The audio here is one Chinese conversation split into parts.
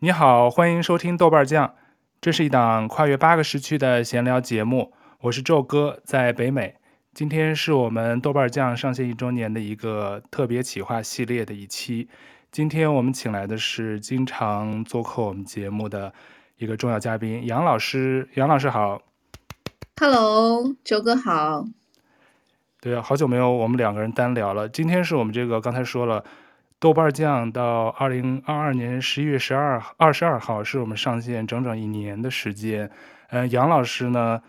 你好，欢迎收听豆瓣酱，这是一档跨越八个时区的闲聊节目。我是宙哥，在北美。今天是我们豆瓣酱上线一周年的一个特别企划系列的一期。今天我们请来的是经常做客我们节目的一个重要嘉宾杨老师。杨老师好，Hello，周哥好。对啊，好久没有我们两个人单聊了。今天是我们这个刚才说了。豆瓣酱到二零二二年十一月十二二十二号是我们上线整整一年的时间。嗯，杨老师呢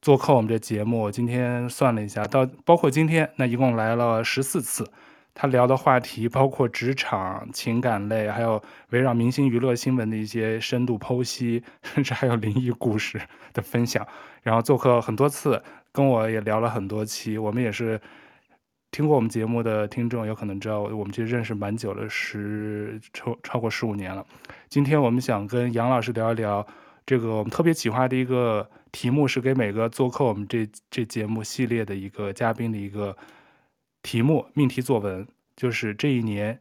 做客我们这节目，今天算了一下，到包括今天那一共来了十四次。他聊的话题包括职场、情感类，还有围绕明星娱乐新闻的一些深度剖析，甚至还有灵异故事的分享。然后做客很多次，跟我也聊了很多期，我们也是。听过我们节目的听众有可能知道，我们其实认识蛮久了，十超超过十五年了。今天我们想跟杨老师聊一聊这个我们特别企划的一个题目，是给每个做客我们这这节目系列的一个嘉宾的一个题目命题作文，就是这一年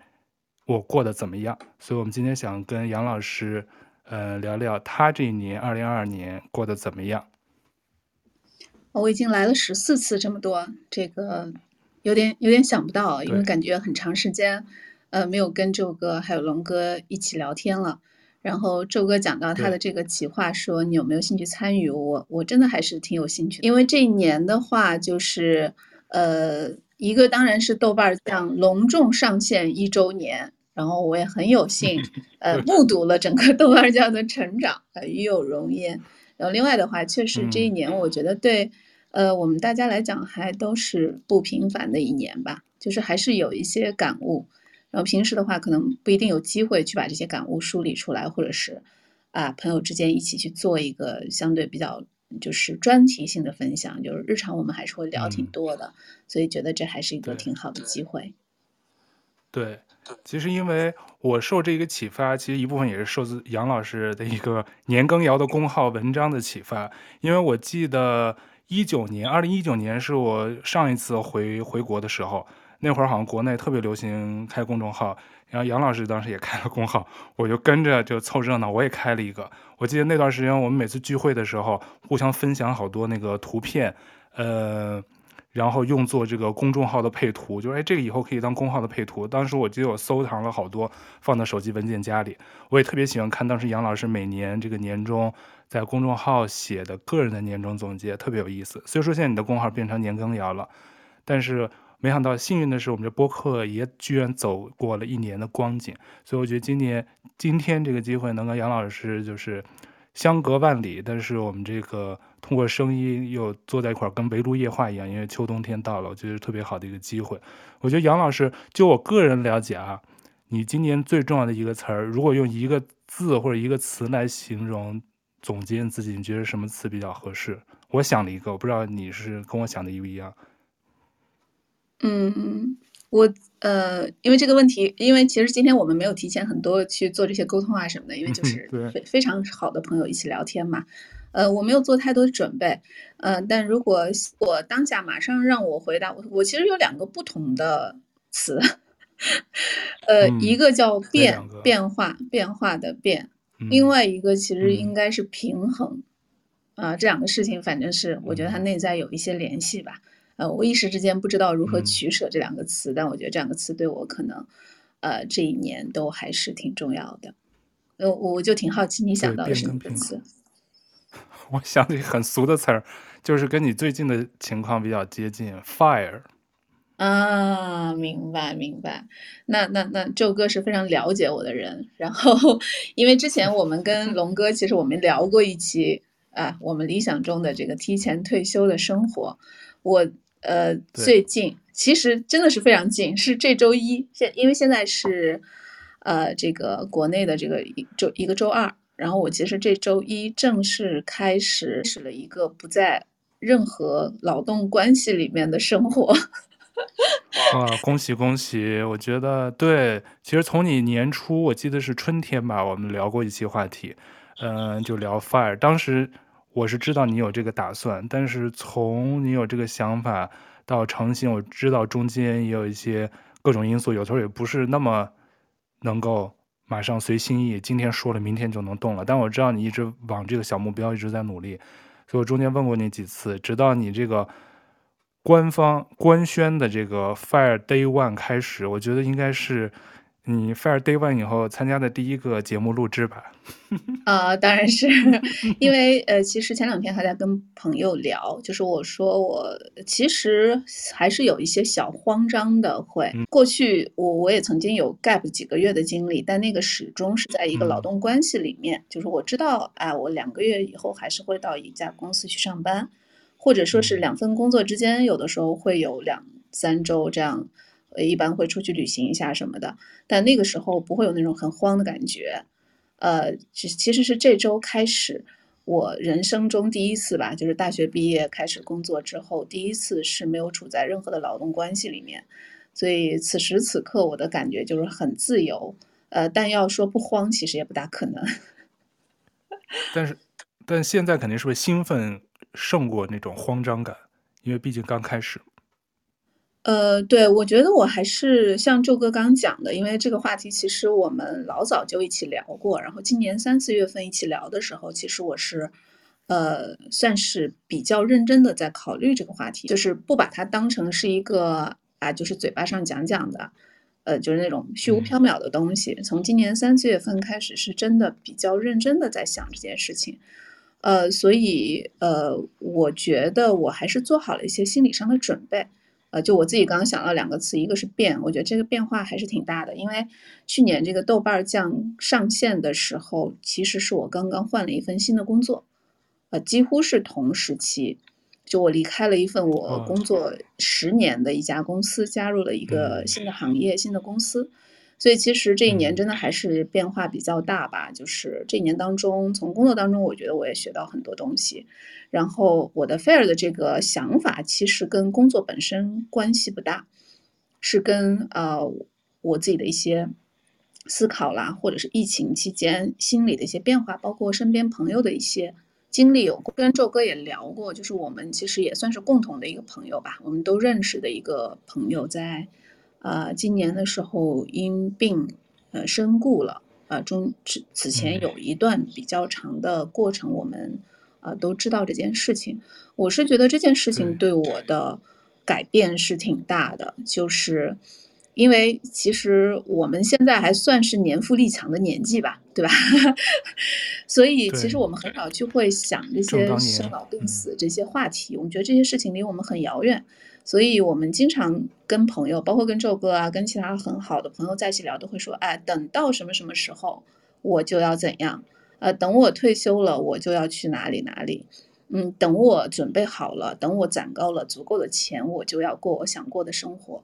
我过得怎么样。所以我们今天想跟杨老师呃聊聊他这一年二零二二年过得怎么样。我已经来了十四次，这么多这个。有点有点想不到，因为感觉很长时间，呃，没有跟宙哥还有龙哥一起聊天了。然后宙哥讲到他的这个企划，说你有没有兴趣参与？我我真的还是挺有兴趣，因为这一年的话，就是呃，一个当然是豆瓣酱隆重上线一周年，然后我也很有幸，呃，目睹了整个豆瓣酱的成长，呃，与有荣焉。然后另外的话，确实这一年我觉得对。呃，我们大家来讲还都是不平凡的一年吧，就是还是有一些感悟。然后平时的话，可能不一定有机会去把这些感悟梳理出来，或者是啊，朋友之间一起去做一个相对比较就是专题性的分享。就是日常我们还是会聊挺多的，嗯、所以觉得这还是一个挺好的机会。对，其实因为我受这个启发，其实一部分也是受自杨老师的一个年羹尧的公号文章的启发，因为我记得。一九年，二零一九年是我上一次回回国的时候，那会儿好像国内特别流行开公众号，然后杨老师当时也开了公号，我就跟着就凑热闹，我也开了一个。我记得那段时间我们每次聚会的时候，互相分享好多那个图片，呃。然后用作这个公众号的配图，就是哎，这个以后可以当公号的配图。当时我记得我收藏了好多，放在手机文件夹里。我也特别喜欢看当时杨老师每年这个年终在公众号写的个人的年终总结，特别有意思。所以说现在你的公号变成年羹尧了，但是没想到幸运的是，我们这播客也居然走过了一年的光景。所以我觉得今年今天这个机会能跟杨老师就是。相隔万里，但是我们这个通过声音又坐在一块儿，跟围炉夜话一样。因为秋冬天到了，我觉得特别好的一个机会。我觉得杨老师，就我个人了解啊，你今年最重要的一个词儿，如果用一个字或者一个词来形容总结你自己，你觉得什么词比较合适？我想了一个，我不知道你是跟我想的一不一样。嗯。我呃，因为这个问题，因为其实今天我们没有提前很多去做这些沟通啊什么的，因为就 是非非常好的朋友一起聊天嘛。呃，我没有做太多的准备，呃，但如果我当下马上让我回答，我我其实有两个不同的词，呃，嗯、一个叫变变化变化的变，另外一个其实应该是平衡，啊、这两个事情反正是我觉得它内在有一些联系吧。呃，我一时之间不知道如何取舍这两个词，嗯，但我觉得这两个词对我可能，呃，这一年都还是挺重要的。呃，我就挺好奇你想到的是什么词？我想起很俗的词儿，就是跟你最近的情况比较接近，fire。啊，明白明白。那那那宙哥是非常了解我的人，然后因为之前我们跟龙哥其实我们聊过一期啊，我们理想中的这个提前退休的生活，我。呃，最近其实真的是非常近，是这周一。现因为现在是，呃，这个国内的这个一周一个周二，然后我其实这周一正式开始始了一个不在任何劳动关系里面的生活。啊，恭喜恭喜！我觉得对，其实从你年初，我记得是春天吧，我们聊过一期话题，嗯、就聊 fire，当时。我是知道你有这个打算，但是从你有这个想法到成型，我知道中间也有一些各种因素，有时候也不是那么能够马上随心意，今天说了，明天就能动了。但我知道你一直往这个小目标一直在努力，所以我中间问过你几次，直到你这个官方官宣的这个 Fire Day One 开始，我觉得应该是。你 Fire Day One 以后参加的第一个节目录制吧？啊、呃，当然是因为呃，其实前两天还在跟朋友聊，就是我说我其实还是有一些小慌张的会。会过去我我也曾经有 gap 几个月的经历，但那个始终是在一个劳动关系里面，嗯、就是我知道，哎，我两个月以后还是会到一家公司去上班，或者说是两份工作之间，有的时候会有两三周这样。呃一般会出去旅行一下什么的，但那个时候不会有那种很慌的感觉。呃，其其实是这周开始，我人生中第一次吧，就是大学毕业开始工作之后，第一次是没有处在任何的劳动关系里面，所以此时此刻我的感觉就是很自由。呃，但要说不慌，其实也不大可能。但是，但现在肯定是会兴奋胜过那种慌张感，因为毕竟刚开始。呃，对，我觉得我还是像周哥刚讲的，因为这个话题其实我们老早就一起聊过，然后今年三四月份一起聊的时候，其实我是，呃，算是比较认真的在考虑这个话题，就是不把它当成是一个啊，就是嘴巴上讲讲的，呃，就是那种虚无缥缈的东西。从今年三四月份开始，是真的比较认真的在想这件事情，呃，所以呃，我觉得我还是做好了一些心理上的准备。呃，就我自己刚刚想到两个词，一个是变，我觉得这个变化还是挺大的。因为去年这个豆瓣酱上线的时候，其实是我刚刚换了一份新的工作，呃，几乎是同时期，就我离开了一份我工作十年的一家公司，加入了一个新的行业、新的公司。所以其实这一年真的还是变化比较大吧，就是这一年当中，从工作当中，我觉得我也学到很多东西。然后我的 Fire 的这个想法，其实跟工作本身关系不大，是跟呃我自己的一些思考啦，或者是疫情期间心理的一些变化，包括身边朋友的一些经历有。跟宙哥也聊过，就是我们其实也算是共同的一个朋友吧，我们都认识的一个朋友在。呃，今年的时候因病呃身故了，呃中此此前有一段比较长的过程，我们呃都知道这件事情。我是觉得这件事情对我的改变是挺大的，就是因为其实我们现在还算是年富力强的年纪吧，对吧？所以其实我们很少去会想这些生老病死这些话题，我们觉得这些事情离我们很遥远。所以，我们经常跟朋友，包括跟宙哥啊，跟其他很好的朋友在一起聊，都会说：“哎，等到什么什么时候，我就要怎样？呃，等我退休了，我就要去哪里哪里。嗯，等我准备好了，等我攒够了足够的钱，我就要过我想过的生活。”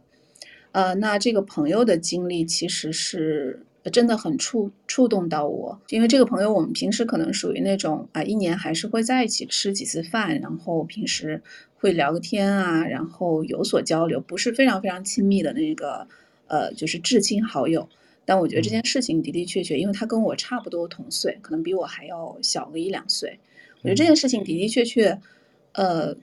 呃，那这个朋友的经历其实是真的很触触动到我，因为这个朋友，我们平时可能属于那种啊，一年还是会在一起吃几次饭，然后平时。会聊个天啊，然后有所交流，不是非常非常亲密的那个，呃，就是至亲好友。但我觉得这件事情的的确确，因为他跟我差不多同岁，可能比我还要小个一两岁。我觉得这件事情的的确确，呃，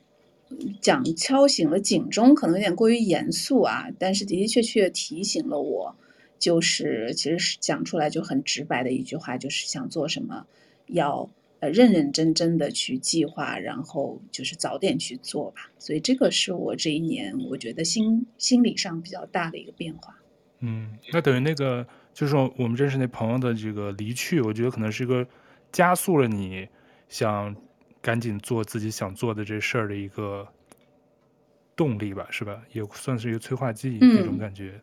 讲敲醒了警钟，可能有点过于严肃啊，但是的的确确提醒了我，就是其实是讲出来就很直白的一句话，就是想做什么要。呃，认认真真的去计划，然后就是早点去做吧。所以这个是我这一年我觉得心心理上比较大的一个变化。嗯，那等于那个就是说我们认识那朋友的这个离去，我觉得可能是一个加速了你想赶紧做自己想做的这事儿的一个动力吧，是吧？也算是一个催化剂那种感觉。嗯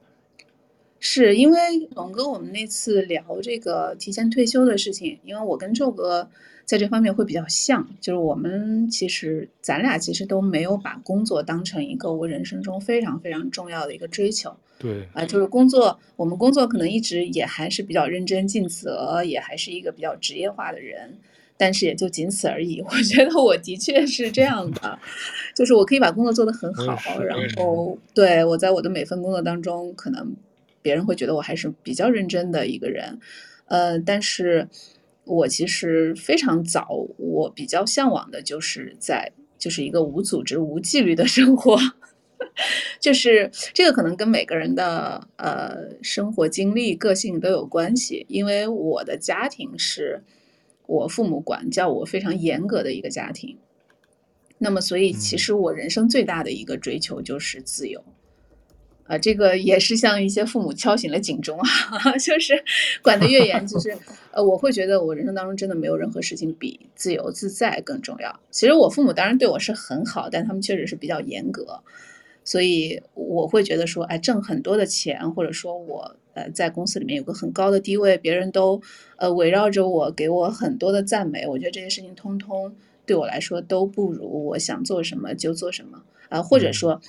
是因为龙哥，我们那次聊这个提前退休的事情，因为我跟周哥在这方面会比较像，就是我们其实咱俩其实都没有把工作当成一个我人生中非常非常重要的一个追求。对，啊、呃，就是工作，我们工作可能一直也还是比较认真尽责，也还是一个比较职业化的人，但是也就仅此而已。我觉得我的确是这样的，就是我可以把工作做得很好，然后对我在我的每份工作当中可能。别人会觉得我还是比较认真的一个人，呃，但是我其实非常早，我比较向往的就是在就是一个无组织、无纪律的生活。就是这个可能跟每个人的呃生活经历、个性都有关系。因为我的家庭是我父母管教我非常严格的一个家庭，那么所以其实我人生最大的一个追求就是自由。啊、呃，这个也是像一些父母敲醒了警钟啊，就是管得越严，就是 呃，我会觉得我人生当中真的没有任何事情比自由自在更重要。其实我父母当然对我是很好，但他们确实是比较严格，所以我会觉得说，哎，挣很多的钱，或者说我呃在公司里面有个很高的地位，别人都呃围绕着我，给我很多的赞美，我觉得这些事情通通对我来说都不如我想做什么就做什么啊、呃，或者说。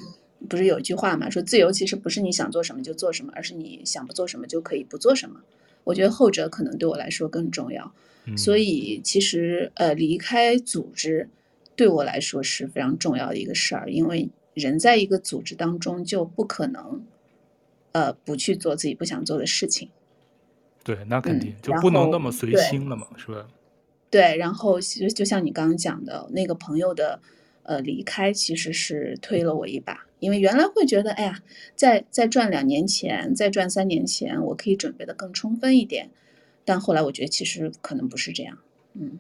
不是有一句话嘛，说自由其实不是你想做什么就做什么，而是你想不做什么就可以不做什么。我觉得后者可能对我来说更重要。嗯、所以其实呃，离开组织对我来说是非常重要的一个事儿，因为人在一个组织当中就不可能呃不去做自己不想做的事情。对，那肯定、嗯、就不能那么随心了嘛，是吧？对，然后其实就像你刚刚讲的那个朋友的呃离开，其实是推了我一把。因为原来会觉得，哎呀，再再赚两年钱，再赚三年钱，我可以准备的更充分一点。但后来我觉得其实可能不是这样。嗯。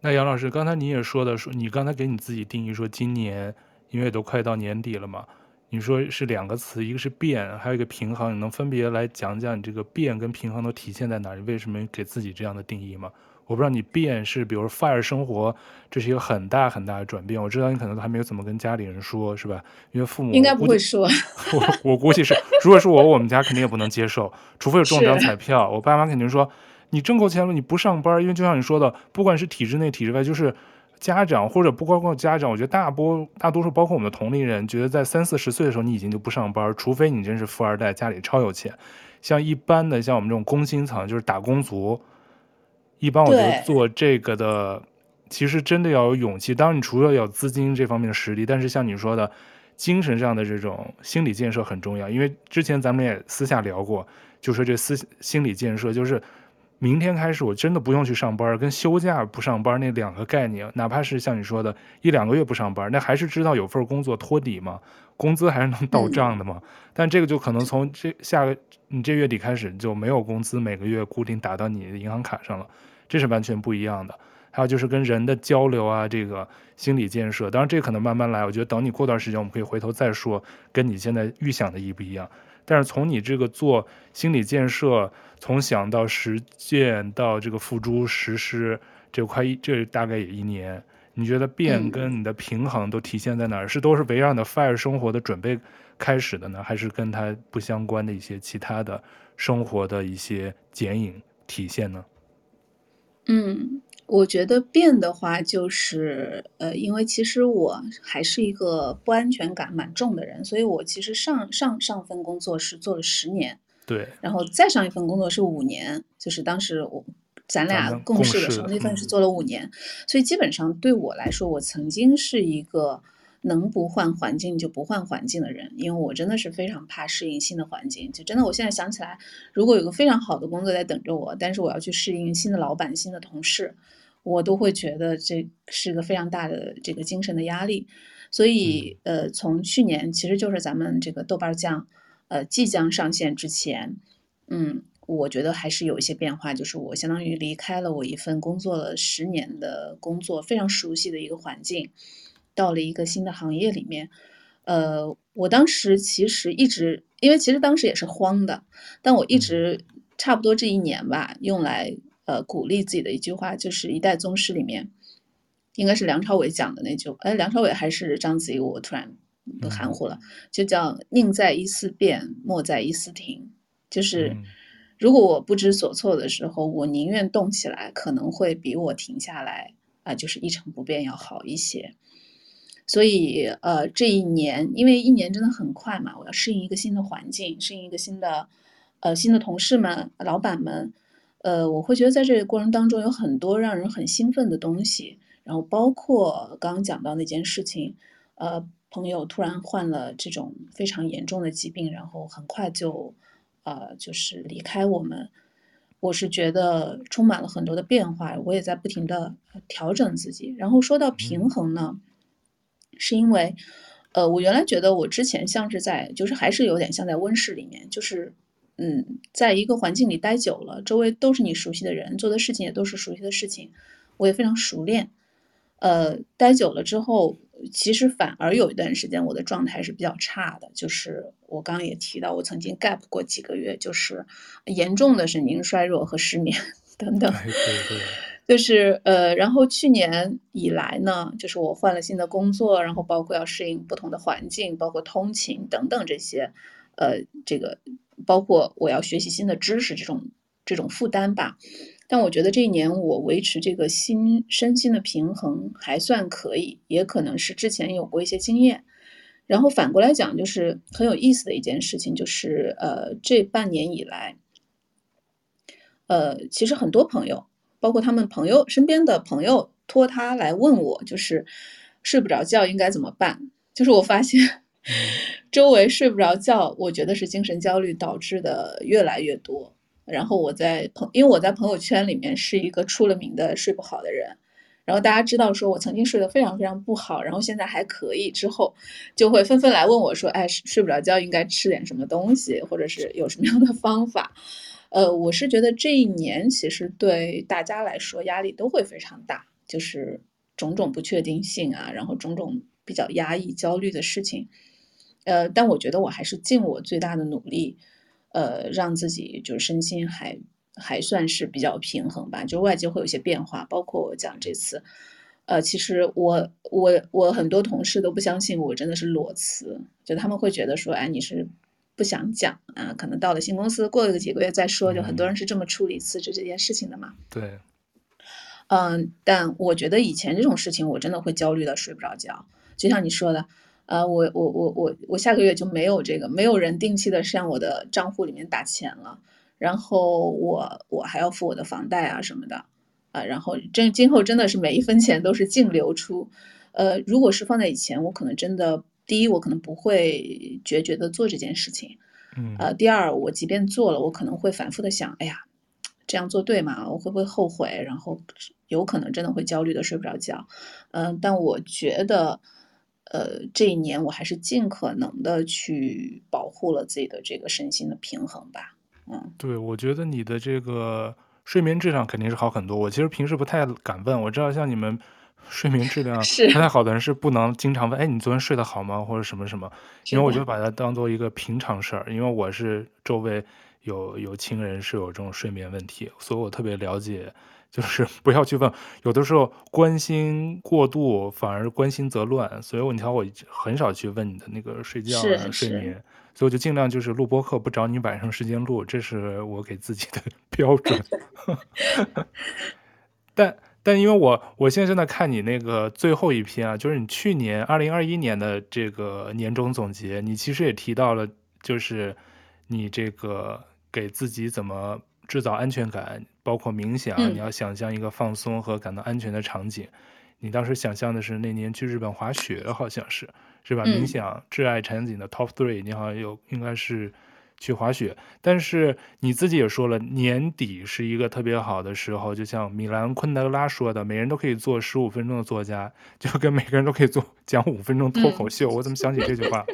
那杨老师，刚才你也说的，说你刚才给你自己定义说，今年因为都快到年底了嘛，你说是两个词，一个是变，还有一个平衡，你能分别来讲讲你这个变跟平衡都体现在哪你？为什么给自己这样的定义吗？我不知道你变是，比如 fire 生活，这是一个很大很大的转变。我知道你可能都还没有怎么跟家里人说，是吧？因为父母应该不会说。我我估计是，如果是我，我们家肯定也不能接受，除非有中奖彩票。我爸妈肯定说，你挣够钱了，你不上班，因为就像你说的，不管是体制内体制外，就是家长或者不光光家长，我觉得大波大多数包括我们的同龄人，觉得在三四十岁的时候，你已经就不上班，除非你真是富二代，家里超有钱。像一般的像我们这种工薪层，就是打工族。一般我觉得做这个的，其实真的要有勇气。当然，你除了有资金这方面的实力，但是像你说的，精神上的这种心理建设很重要。因为之前咱们也私下聊过，就说这思心理建设，就是明天开始我真的不用去上班，跟休假不上班那两个概念，哪怕是像你说的一两个月不上班，那还是知道有份工作托底嘛，工资还是能到账的嘛。嗯、但这个就可能从这下个你这月底开始就没有工资，每个月固定打到你的银行卡上了。这是完全不一样的，还有就是跟人的交流啊，这个心理建设，当然这可能慢慢来。我觉得等你过段时间，我们可以回头再说，跟你现在预想的一不一样。但是从你这个做心理建设，从想到实践到这个付诸实施，这快一这大概也一年。你觉得变跟你的平衡都体现在哪儿？是都是围绕你的 FIRE 生活的准备开始的呢，还是跟它不相关的一些其他的生活的一些剪影体现呢？嗯，我觉得变的话，就是呃，因为其实我还是一个不安全感蛮重的人，所以我其实上上上份工作是做了十年，对，然后再上一份工作是五年，就是当时我咱俩共事的时候，那份是做了五年，嗯，所以基本上对我来说，我曾经是一个。能不换环境就不换环境的人，因为我真的是非常怕适应新的环境。就真的，我现在想起来，如果有个非常好的工作在等着我，但是我要去适应新的老板、新的同事，我都会觉得这是个非常大的这个精神的压力。所以，呃，从去年其实就是咱们这个豆瓣酱，呃，即将上线之前，嗯，我觉得还是有一些变化，就是我相当于离开了我一份工作了十年的工作，非常熟悉的一个环境。到了一个新的行业里面，呃，我当时其实一直，因为其实当时也是慌的，但我一直差不多这一年吧，用来呃鼓励自己的一句话，就是《一代宗师》里面，应该是梁朝伟讲的那句，哎，梁朝伟还是章子怡，我突然不含糊了，就叫“宁在一丝变，莫在一丝停”，就是如果我不知所措的时候，我宁愿动起来，可能会比我停下来啊，就是一成不变要好一些。所以，呃，这一年，因为一年真的很快嘛，我要适应一个新的环境，适应一个新的，呃，新的同事们、老板们，呃，我会觉得在这个过程当中有很多让人很兴奋的东西，然后包括刚刚讲到那件事情，呃，朋友突然患了这种非常严重的疾病，然后很快就，呃，就是离开我们，我是觉得充满了很多的变化，我也在不停的调整自己。然后说到平衡呢。是因为，呃，我原来觉得我之前像是在，就是还是有点像在温室里面，就是嗯，在一个环境里待久了，周围都是你熟悉的人，做的事情也都是熟悉的事情，我也非常熟练。呃，待久了之后，其实反而有一段时间我的状态是比较差的，就是我刚刚也提到，我曾经 gap 过几个月，就是严重的神经衰弱和失眠 等等。对对对。就是呃，然后去年以来呢，就是我换了新的工作，然后包括要适应不同的环境，包括通勤等等这些，呃，这个包括我要学习新的知识这种这种负担吧。但我觉得这一年我维持这个心身心的平衡还算可以，也可能是之前有过一些经验。然后反过来讲，就是很有意思的一件事情，就是呃，这半年以来，呃，其实很多朋友。包括他们朋友身边的朋友托他来问我，就是睡不着觉应该怎么办？就是我发现 周围睡不着觉，我觉得是精神焦虑导致的越来越多。然后我在朋，因为我在朋友圈里面是一个出了名的睡不好的人，然后大家知道说我曾经睡得非常非常不好，然后现在还可以，之后就会纷纷来问我说，哎，睡不着觉应该吃点什么东西，或者是有什么样的方法？呃，我是觉得这一年其实对大家来说压力都会非常大，就是种种不确定性啊，然后种种比较压抑、焦虑的事情。呃，但我觉得我还是尽我最大的努力，呃，让自己就是身心还还算是比较平衡吧。就外界会有些变化，包括我讲这次，呃，其实我我我很多同事都不相信我真的是裸辞，就他们会觉得说，哎，你是。不想讲啊，可能到了新公司，过了个几个月再说。就很多人是这么处理辞职这件事情的嘛。对，嗯，但我觉得以前这种事情，我真的会焦虑的睡不着觉。就像你说的，呃，我我我我我下个月就没有这个，没有人定期的向我的账户里面打钱了，然后我我还要付我的房贷啊什么的，啊，然后真今后真的是每一分钱都是净流出。呃，如果是放在以前，我可能真的。第一，我可能不会决绝的做这件事情，嗯，呃，第二，我即便做了，我可能会反复的想，哎呀，这样做对吗？我会不会后悔？然后有可能真的会焦虑的睡不着觉，嗯、呃，但我觉得，呃，这一年我还是尽可能的去保护了自己的这个身心的平衡吧，嗯，对，我觉得你的这个睡眠质量肯定是好很多。我其实平时不太敢问，我知道像你们。睡眠质量不太好的人是不能经常问，哎，你昨天睡得好吗？或者什么什么？因为我就把它当做一个平常事儿，因为我是周围有有亲人是有这种睡眠问题，所以我特别了解，就是不要去问，有的时候关心过度反而关心则乱，所以我你瞧我很少去问你的那个睡觉啊睡眠，所以我就尽量就是录播课不找你晚上时间录，这是我给自己的 标准，但。但因为我我现在正在看你那个最后一篇啊，就是你去年二零二一年的这个年终总结，你其实也提到了，就是你这个给自己怎么制造安全感，包括冥想，你要想象一个放松和感到安全的场景。嗯、你当时想象的是那年去日本滑雪，好像是是吧？冥想挚爱场景的 top three，你好像有应该是。去滑雪，但是你自己也说了，年底是一个特别好的时候，就像米兰昆德拉说的，每人都可以做十五分钟的作家，就跟每个人都可以做讲五分钟脱口秀。嗯、我怎么想起这句话？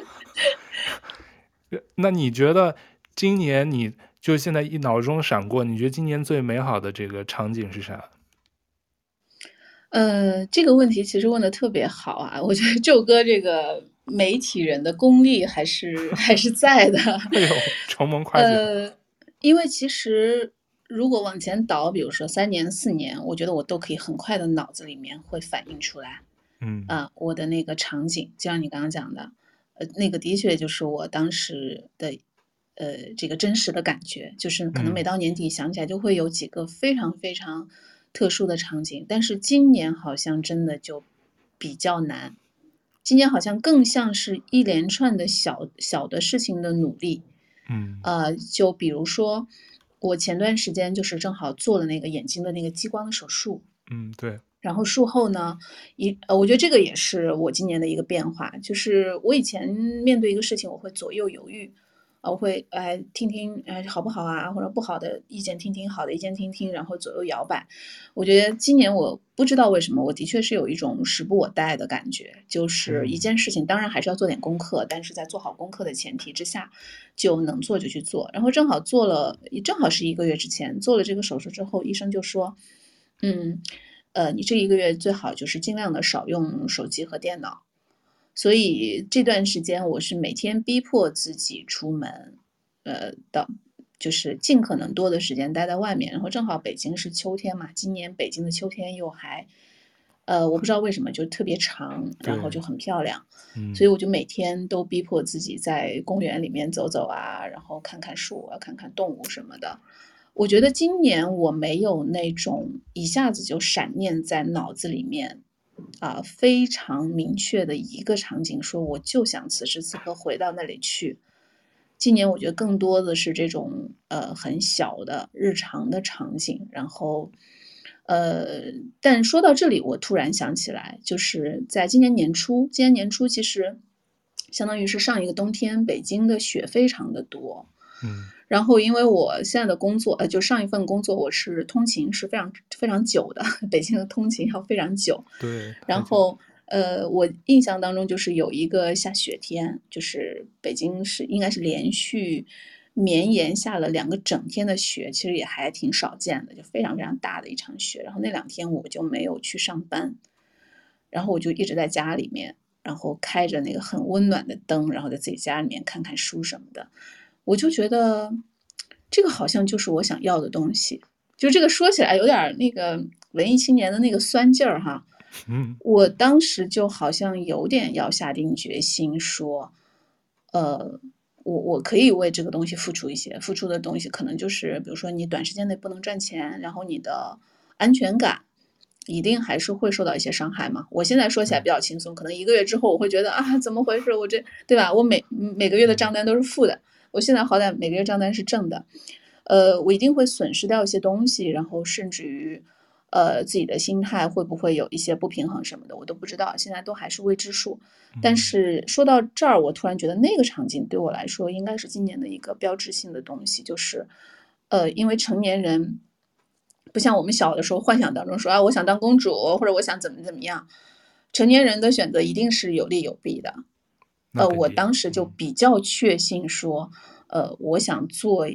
那你觉得今年你就现在一脑中闪过，你觉得今年最美好的这个场景是啥？呃，这个问题其实问的特别好啊，我觉得 宙哥这个。媒体人的功力还是还是在的。哎呦，承蒙夸奖。呃，因为其实如果往前倒，比如说三年四年，我觉得我都可以很快的脑子里面会反映出来。嗯啊，我的那个场景，就像你刚刚讲的，呃，那个的确就是我当时的呃这个真实的感觉，就是可能每到年底想起来就会有几个非常非常特殊的场景，但是今年好像真的就比较难。今年好像更像是一连串的小小的事情的努力，嗯，呃，就比如说我前段时间就是正好做了那个眼睛的那个激光的手术，嗯，对，然后术后呢，一呃，我觉得这个也是我今年的一个变化，就是我以前面对一个事情我会左右犹豫，啊，我会哎听听哎好不好啊，或者不好的意见听听，好的意见听听，然后左右摇摆。我觉得今年我不知道为什么，我的确是有一种时不我待的感觉，就是一件事情当然还是要做点功课，但是在做好功课的前提之下，就能做就去做。然后正好做了，正好是一个月之前做了这个手术之后，医生就说，嗯，呃，你这一个月最好就是尽量的少用手机和电脑。所以这段时间我是每天逼迫自己出门，呃，到就是尽可能多的时间待在外面。然后正好北京是秋天嘛，今年北京的秋天又还，呃，我不知道为什么就特别长，然后就很漂亮。所以我就每天都逼迫自己在公园里面走走啊，然后看看树啊，看看动物什么的。我觉得今年我没有那种一下子就闪念在脑子里面。啊，非常明确的一个场景，说我就想此时此刻回到那里去。今年我觉得更多的是这种呃很小的日常的场景，然后呃，但说到这里，我突然想起来，就是在今年年初，今年年初其实相当于是上一个冬天，北京的雪非常的多，嗯。然后，因为我现在的工作，呃，就上一份工作，我是通勤是非常非常久的，北京的通勤要非常久。对。然后，呃，我印象当中就是有一个下雪天，就是北京是应该是连续绵延下了两个整天的雪，其实也还挺少见的，就非常非常大的一场雪。然后那两天我就没有去上班，然后我就一直在家里面，然后开着那个很温暖的灯，然后在自己家里面看看书什么的。我就觉得，这个好像就是我想要的东西。就这个说起来有点那个文艺青年的那个酸劲儿哈。嗯。我当时就好像有点要下定决心说，呃，我我可以为这个东西付出一些，付出的东西可能就是，比如说你短时间内不能赚钱，然后你的安全感一定还是会受到一些伤害嘛。我现在说起来比较轻松，可能一个月之后我会觉得啊，怎么回事？我这对吧？我每每个月的账单都是负的。我现在好歹每个月账单是正的，呃，我一定会损失掉一些东西，然后甚至于，呃，自己的心态会不会有一些不平衡什么的，我都不知道，现在都还是未知数。但是说到这儿，我突然觉得那个场景对我来说应该是今年的一个标志性的东西，就是，呃，因为成年人不像我们小的时候幻想当中说啊，我想当公主或者我想怎么怎么样，成年人的选择一定是有利有弊的。呃，我当时就比较确信说，呃，我想做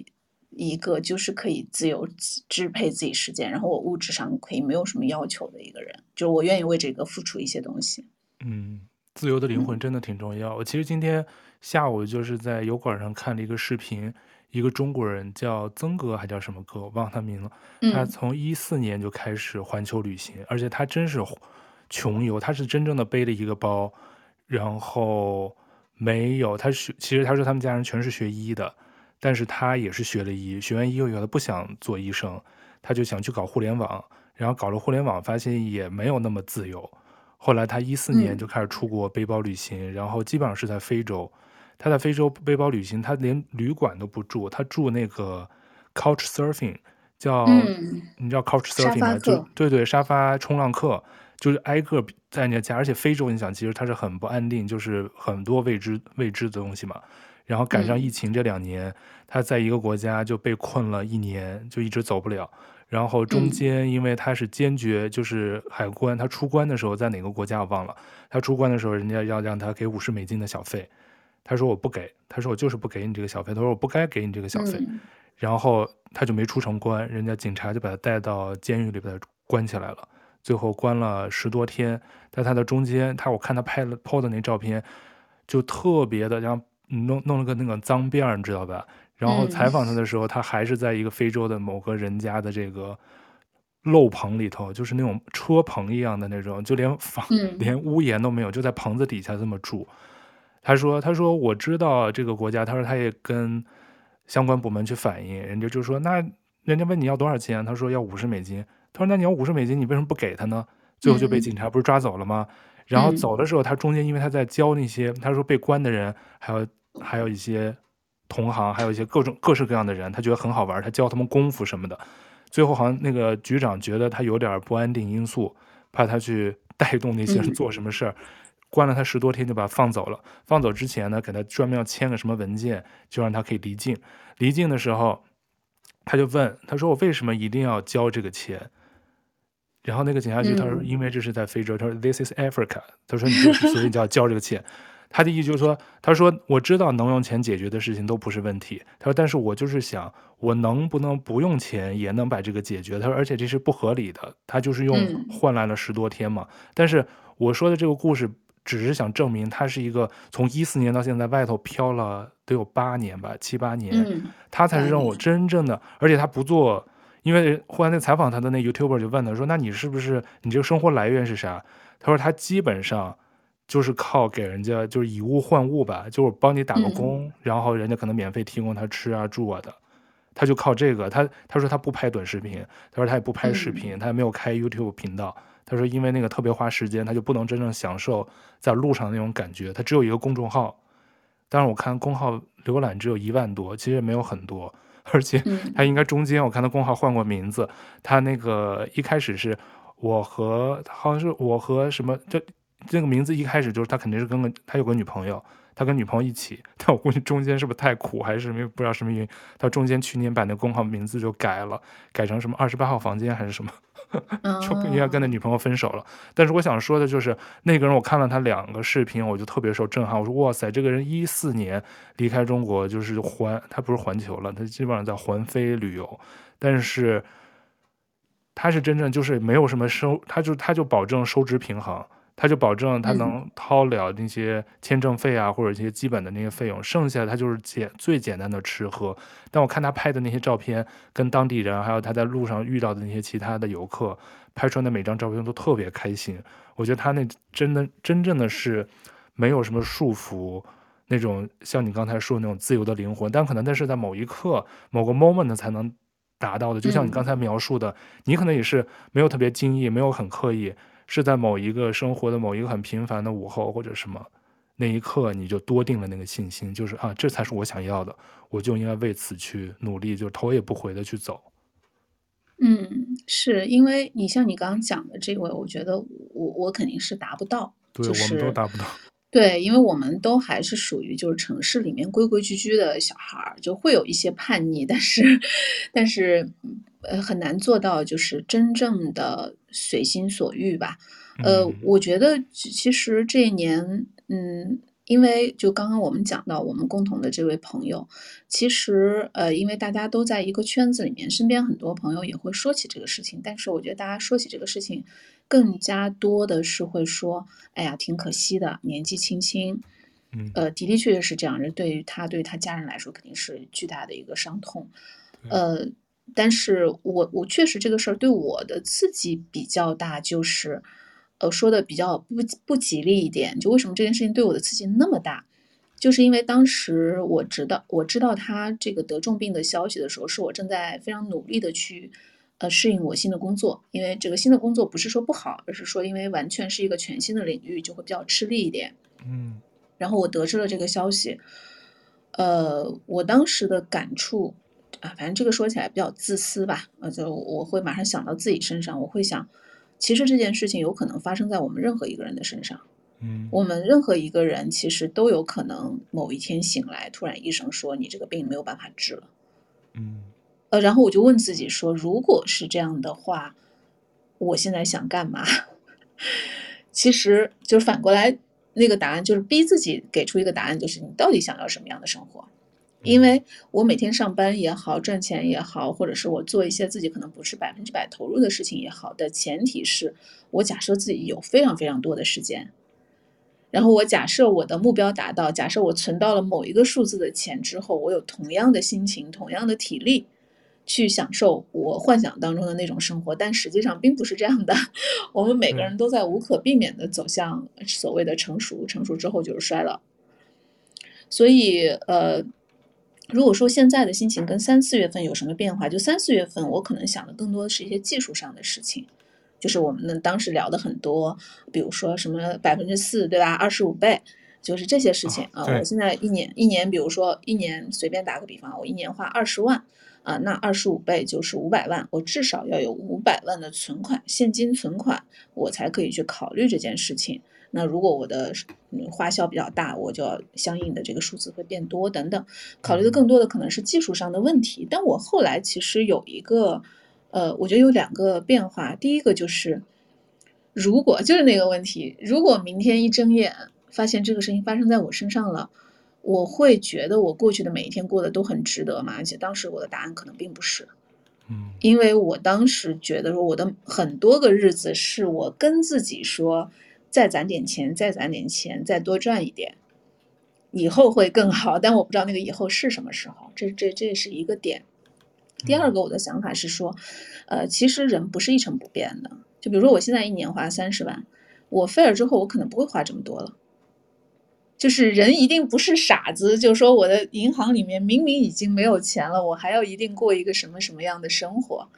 一个就是可以自由支配自己时间，然后我物质上可以没有什么要求的一个人，就是我愿意为这个付出一些东西。嗯，自由的灵魂真的挺重要。我、嗯、其实今天下午就是在油管上看了一个视频，一个中国人叫曾哥还叫什么哥，我忘了他名了。他从一四年就开始环球旅行，而且他真是穷游，他是真正的背了一个包，然后。没有，他是其实他说他们家人全是学医的，但是他也是学了医，学完医以后他不想做医生，他就想去搞互联网，然后搞了互联网，发现也没有那么自由。后来他一四年就开始出国背包旅行，嗯，然后基本上是在非洲。他在非洲背包旅行，他连旅馆都不住，他住那个 Couch Surfing，叫、嗯、你知道 Couch Surfing 吗？就对对，沙发冲浪客。就是挨个在人家家，而且非洲你想，其实它是很不安定，就是很多未知未知的东西嘛。然后赶上疫情这两年，他在一个国家就被困了一年，就一直走不了。然后中间因为他是坚决，就是海关他出关的时候在哪个国家我忘了，他出关的时候人家要让他给五十美金的小费，他说我不给，他说我就是不给你这个小费，他说我不该给你这个小费。然后他就没出成关，人家警察就把他带到监狱里把他关起来了。最后关了十多天，在他的中间，他我看他拍了 PO 的那照片，就特别的，然后弄弄了个那个脏辫儿，你知道吧？然后采访他的时候，他还是在一个非洲的某个人家的这个漏棚里头，就是那种车棚一样的那种，就连房 连屋檐都没有，就在棚子底下这么住。他说：“他说我知道这个国家，他说他也跟相关部门去反映，人家就说那人家问你要多少钱，他说要五十美金。”他说：“那你要五十美金，你为什么不给他呢？”最后就被警察不是抓走了吗？嗯、然后走的时候，他中间因为他在教那些，他说被关的人，还有还有一些同行，还有一些各种各式各样的人，他觉得很好玩，他教他们功夫什么的。最后好像那个局长觉得他有点不安定因素，怕他去 带动那些人做什么事儿，关了他十多天就把他放走了。放走之前呢，给他专门要签个什么文件，就让他可以离境。离境的时候，他就问他说：“我为什么一定要交这个钱？”然后那个警察局他说：“因为这是在非洲。”他说：“This is Africa。”他说：“你就 所以就要交这个钱。”他的意思就是说：“他说我知道能用钱解决的事情都不是问题。他说，但是我就是想，我能不能不用钱也能把这个解决？他说，而且这是不合理的。他就是用换来了十多天嘛。但是我说的这个故事，只是想证明他是一个从一四年到现在外头漂了得有八年吧，七八年，他才是让我真正的，而且他不做。”因为后来那采访他的那 YouTuber 就问他说：“那你是不是你这个生活来源是啥？”他说：“他基本上就是靠给人家就是以物换物吧，就是帮你打个工，嗯、然后人家可能免费提供他吃啊住啊的，他就靠这个。他他说他不拍短视频，他说他也不拍视频，嗯、他也没有开 YouTube 频道。他说因为那个特别花时间，他就不能真正享受在路上的那种感觉。他只有一个公众号，但是我看公号浏览只有一万多，其实也没有很多。”而且他应该中间，我看他公号换过名字。他那个一开始是我和好像是我和什么，这这个名字一开始就是他肯定是跟个他有个女朋友，他跟女朋友一起。但我估计中间是不是太苦，还是什么不知道什么原因，他中间去年把那工号名字就改了，改成什么二十八号房间还是什么。就应该跟他女朋友分手了，但是我想说的就是那个人，我看了他两个视频，我就特别受震撼。我说哇塞，这个人一四年离开中国，就是环，他不是环球了，他基本上在环非旅游，但是他是真正就是没有什么收，他就他就保证收支平衡。他就保证他能掏了那些签证费啊，或者一些基本的那些费用，剩下的他就是简最简单的吃喝。但我看他拍的那些照片，跟当地人还有他在路上遇到的那些其他的游客拍出来的每张照片都特别开心。我觉得他那真的真正的是没有什么束缚，那种像你刚才说的那种自由的灵魂。但可能那是在某一刻、某个 moment 才能达到的。就像你刚才描述的，你可能也是没有特别惊异，没有很刻意。是在某一个生活的某一个很平凡的午后或者什么那一刻，你就多定了那个信心，就是啊，这才是我想要的，我就应该为此去努力，就头也不回的去走。嗯，是因为你像你刚刚讲的这位，我觉得我我肯定是达不到，对，就是、我们都达不到。对，因为我们都还是属于就是城市里面规规矩矩的小孩儿，就会有一些叛逆，但是 但是。呃，很难做到，就是真正的随心所欲吧。呃，我觉得其实这一年，嗯，因为就刚刚我们讲到我们共同的这位朋友，其实呃，因为大家都在一个圈子里面，身边很多朋友也会说起这个事情，但是我觉得大家说起这个事情，更加多的是会说，哎呀，挺可惜的，年纪轻轻。呃，的的确确是这样，人对于他对于他家人来说，肯定是巨大的一个伤痛。呃。但是我我确实这个事儿对我的刺激比较大，就是，呃，说的比较不不吉利一点，就为什么这件事情对我的刺激那么大，就是因为当时我知道我知道他这个得重病的消息的时候，是我正在非常努力的去，呃，适应我新的工作，因为这个新的工作不是说不好，而是说因为完全是一个全新的领域，就会比较吃力一点。嗯，然后我得知了这个消息，呃，我当时的感触。啊，反正这个说起来比较自私吧，呃，就我会马上想到自己身上，我会想，其实这件事情有可能发生在我们任何一个人的身上，嗯，我们任何一个人其实都有可能某一天醒来，突然医生说你这个病没有办法治了，嗯，呃，然后我就问自己说，如果是这样的话，我现在想干嘛？其实就是反过来，那个答案就是逼自己给出一个答案，就是你到底想要什么样的生活？因为我每天上班也好，赚钱也好，或者是我做一些自己可能不是百分之百投入的事情也好的前提是我假设自己有非常非常多的时间，然后我假设我的目标达到，假设我存到了某一个数字的钱之后，我有同样的心情、同样的体力去享受我幻想当中的那种生活，但实际上并不是这样的。我们每个人都在无可避免地走向所谓的成熟，成熟之后就是衰老。所以，呃。如果说现在的心情跟三四月份有什么变化，就三四月份我可能想的更多的是一些技术上的事情，就是我们当时聊的很多，比如说什么百分之四，对吧？二十五倍，就是这些事情啊。我现在一年一年，比如说一年随便打个比方，我一年花二十万啊，那二十五倍就是五百万，我至少要有五百万的存款，现金存款，我才可以去考虑这件事情。那如果我的花销比较大，我就要相应的这个数字会变多等等。考虑的更多的可能是技术上的问题。但我后来其实有一个，呃，我觉得有两个变化。第一个就是，如果就是那个问题，如果明天一睁眼发现这个事情发生在我身上了，我会觉得我过去的每一天过得都很值得嘛？而且当时我的答案可能并不是。嗯因为我当时觉得说，我的很多个日子是我跟自己说，再攒点钱，再攒点钱，再多赚一点，以后会更好。但我不知道那个以后是什么时候，这这这是一个点。第二个，我的想法是说，呃，其实人不是一成不变的。就比如说，我现在一年花三十万，我 FAIR 之后，我可能不会花这么多了。就是人一定不是傻子，就是说我的银行里面明明已经没有钱了，我还要一定过一个什么什么样的生活？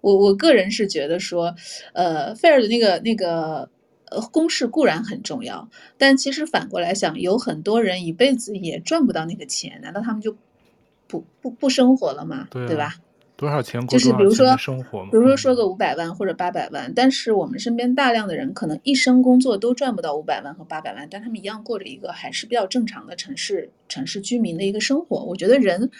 我我个人是觉得说，呃，FAIR 的那个那个呃公式固然很重要，但其实反过来想，有很多人一辈子也赚不到那个钱，难道他们就不不不生活了吗？对啊，对吧？多少钱过就是比如说生活，比如说说个五百万或者八百万，但是我们身边大量的人可能一生工作都赚不到五百万和八百万，但他们一样过着一个还是比较正常的城市城市居民的一个生活。我觉得人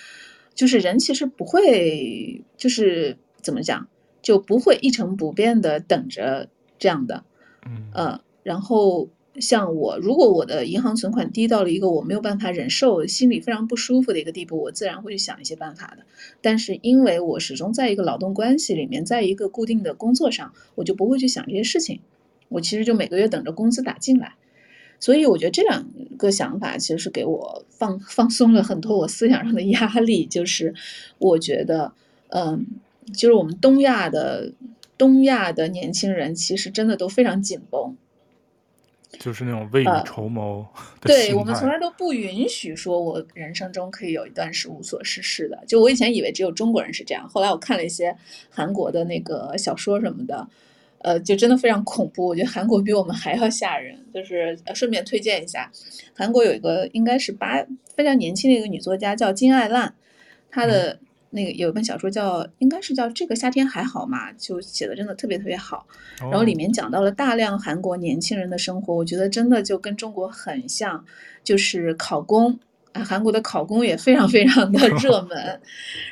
就是人，其实不会就是怎么讲，就不会一成不变的等着这样的，嗯，呃，然后。像我，如果我的银行存款低到了一个我没有办法忍受、心里非常不舒服的一个地步，我自然会去想一些办法的。但是因为我始终在一个劳动关系里面，在一个固定的工作上，我就不会去想这些事情。我其实就每个月等着工资打进来。所以我觉得这两个想法其实是给我放放松了很多我思想上的压力。就是我觉得，嗯，就是我们东亚的东亚的年轻人其实真的都非常紧绷。就是那种未雨绸缪、呃。对，我们从来都不允许说，我人生中可以有一段是无所事事的。就我以前以为只有中国人是这样，后来我看了一些韩国的那个小说什么的，呃，就真的非常恐怖。我觉得韩国比我们还要吓人。就是顺便推荐一下，韩国有一个应该是八非常年轻的一个女作家叫金爱烂，她的。嗯那个有一本小说叫，应该是叫《这个夏天还好吗》，就写的真的特别特别好。然后里面讲到了大量韩国年轻人的生活，我觉得真的就跟中国很像，就是考公啊，韩国的考公也非常非常的 热门。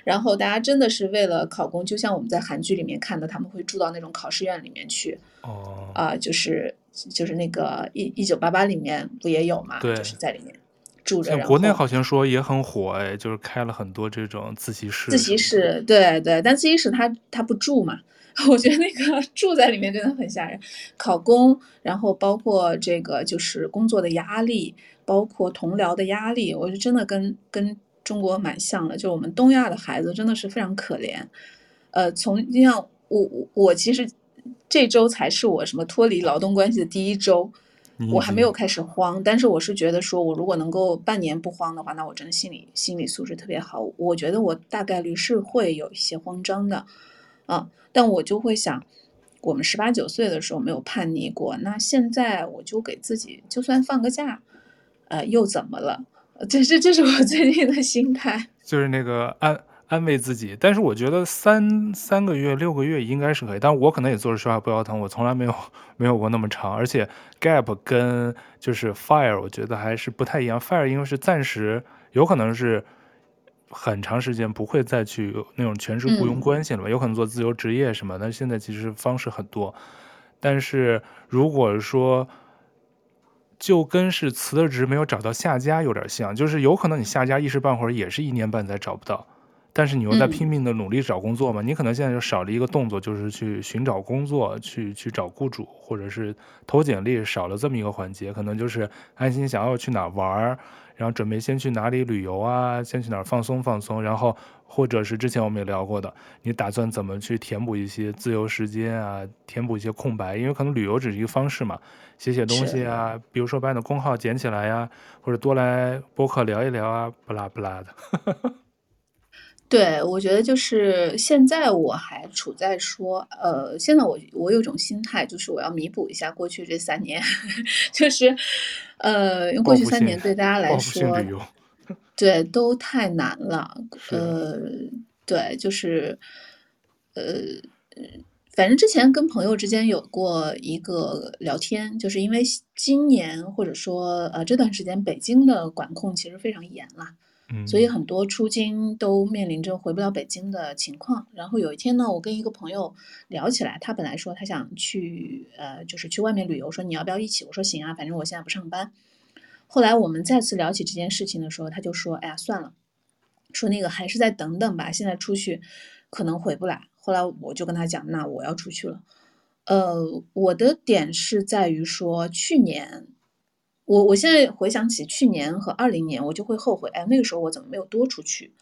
然后大家真的是为了考公，就像我们在韩剧里面看的，他们会住到那种考试院里面去。哦。啊，就是就是那个一一九八八里面不也有嘛？对，就是在里面。住着，像国内好像说也很火哎，就是开了很多这种自习室。自习室，对对，但自习室他他不住嘛，我觉得那个住在里面真的很吓人。考公，然后包括这个就是工作的压力，包括同僚的压力，我觉得真的跟跟中国蛮像的。就我们东亚的孩子真的是非常可怜。呃，从就像我我其实这周才是我什么脱离劳动关系的第一周。我还没有开始慌，但是我是觉得说，我如果能够半年不慌的话，那我真的心理心理素质特别好。我觉得我大概率是会有一些慌张的，啊，但我就会想，我们十八九岁的时候没有叛逆过，那现在我就给自己，就算放个假，呃，又怎么了？这是这是我最近的心态，就是那个安。安慰自己，但是我觉得三三个月、六个月应该是可以，但我可能也做着说话不腰疼，我从来没有没有过那么长，而且 gap 跟就是 fire，我觉得还是不太一样。fire 因为是暂时，有可能是很长时间不会再去那种全职雇佣关系了吧，有可能做自由职业什么，但现在其实方式很多。但是如果说就跟是辞了职没有找到下家有点像，就是有可能你下家一时半会儿也是一年半载找不到。但是你又在拼命的努力找工作嘛？你可能现在就少了一个动作，就是去寻找工作，去去找雇主，或者是投简历，少了这么一个环节。可能就是安心想要去哪儿玩儿，然后准备先去哪里旅游啊，先去哪儿放松放松，然后或者是之前我们也聊过的，你打算怎么去填补一些自由时间啊，填补一些空白？因为可能旅游只是一个方式嘛，写写东西啊，比如说把你的工号捡起来呀、啊，或者多来播客聊一聊啊，不拉不拉的。对，我觉得就是现在我还处在说，呃，现在我我有一种心态，就是我要弥补一下过去这三年，就是，呃，因为过去三年对大家来说，对都太难了，呃，对，就是，呃，反正之前跟朋友之间有过一个聊天，就是因为今年或者说呃这段时间北京的管控其实非常严了，所以很多出京都面临着回不了北京的情况。然后有一天呢，我跟一个朋友聊起来，他本来说他想去呃就是去外面旅游，说你要不要一起？我说行啊，反正我现在不上班。后来我们再次聊起这件事情的时候，他就说，哎呀算了，说那个还是再等等吧，现在出去可能回不来。后来我就跟他讲，那我要出去了。呃，我的点是在于说，去年我我现在回想起去年和二零年，我就会后悔，哎，那个时候我怎么没有多出去？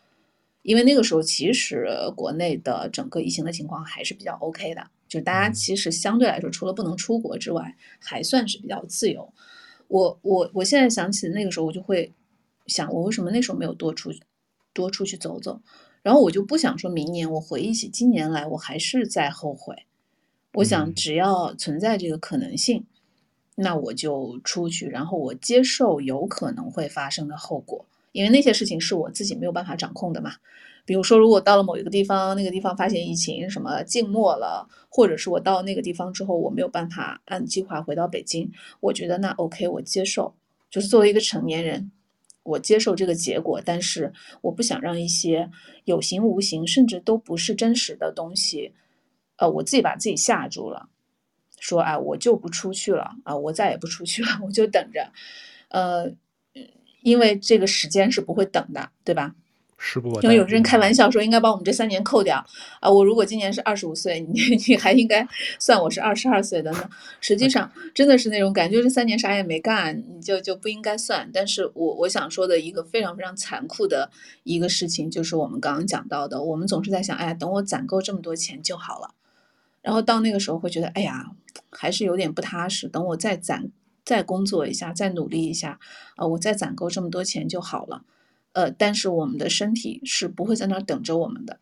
因为那个时候其实国内的整个疫情的情况还是比较 OK 的，就大家其实相对来说，除了不能出国之外，还算是比较自由。我我我现在想起那个时候，我就会想，我为什么那时候没有多出多出去走走？然后我就不想说明年，我回忆起今年来，我还是在后悔。我想只要存在这个可能性，那我就出去，然后我接受有可能会发生的后果，因为那些事情是我自己没有办法掌控的嘛。比如说，如果到了某一个地方，那个地方发现疫情，什么静默了，或者是我到那个地方之后，我没有办法按计划回到北京，我觉得那 OK，我接受，就是作为一个成年人。我接受这个结果，但是我不想让一些有形无形，甚至都不是真实的东西，呃，我自己把自己吓住了，说啊，我就不出去了啊，我再也不出去了，我就等着，呃，因为这个时间是不会等的，对吧？是不？因为有人开玩笑说，应该把我们这三年扣掉啊！我如果今年是二十五岁，你 你还应该算我是二十二岁的呢。实际上，真的是那种感觉，这三年啥也没干，你就就不应该算。但是我我想说的一个非常非常残酷的一个事情，就是我们刚刚讲到的，我们总是在想，哎呀，等我攒够这么多钱就好了。然后到那个时候会觉得，哎呀，还是有点不踏实。等我再攒再工作一下，再努力一下，啊，我再攒够这么多钱就好了。呃，但是我们的身体是不会在那儿等着我们的。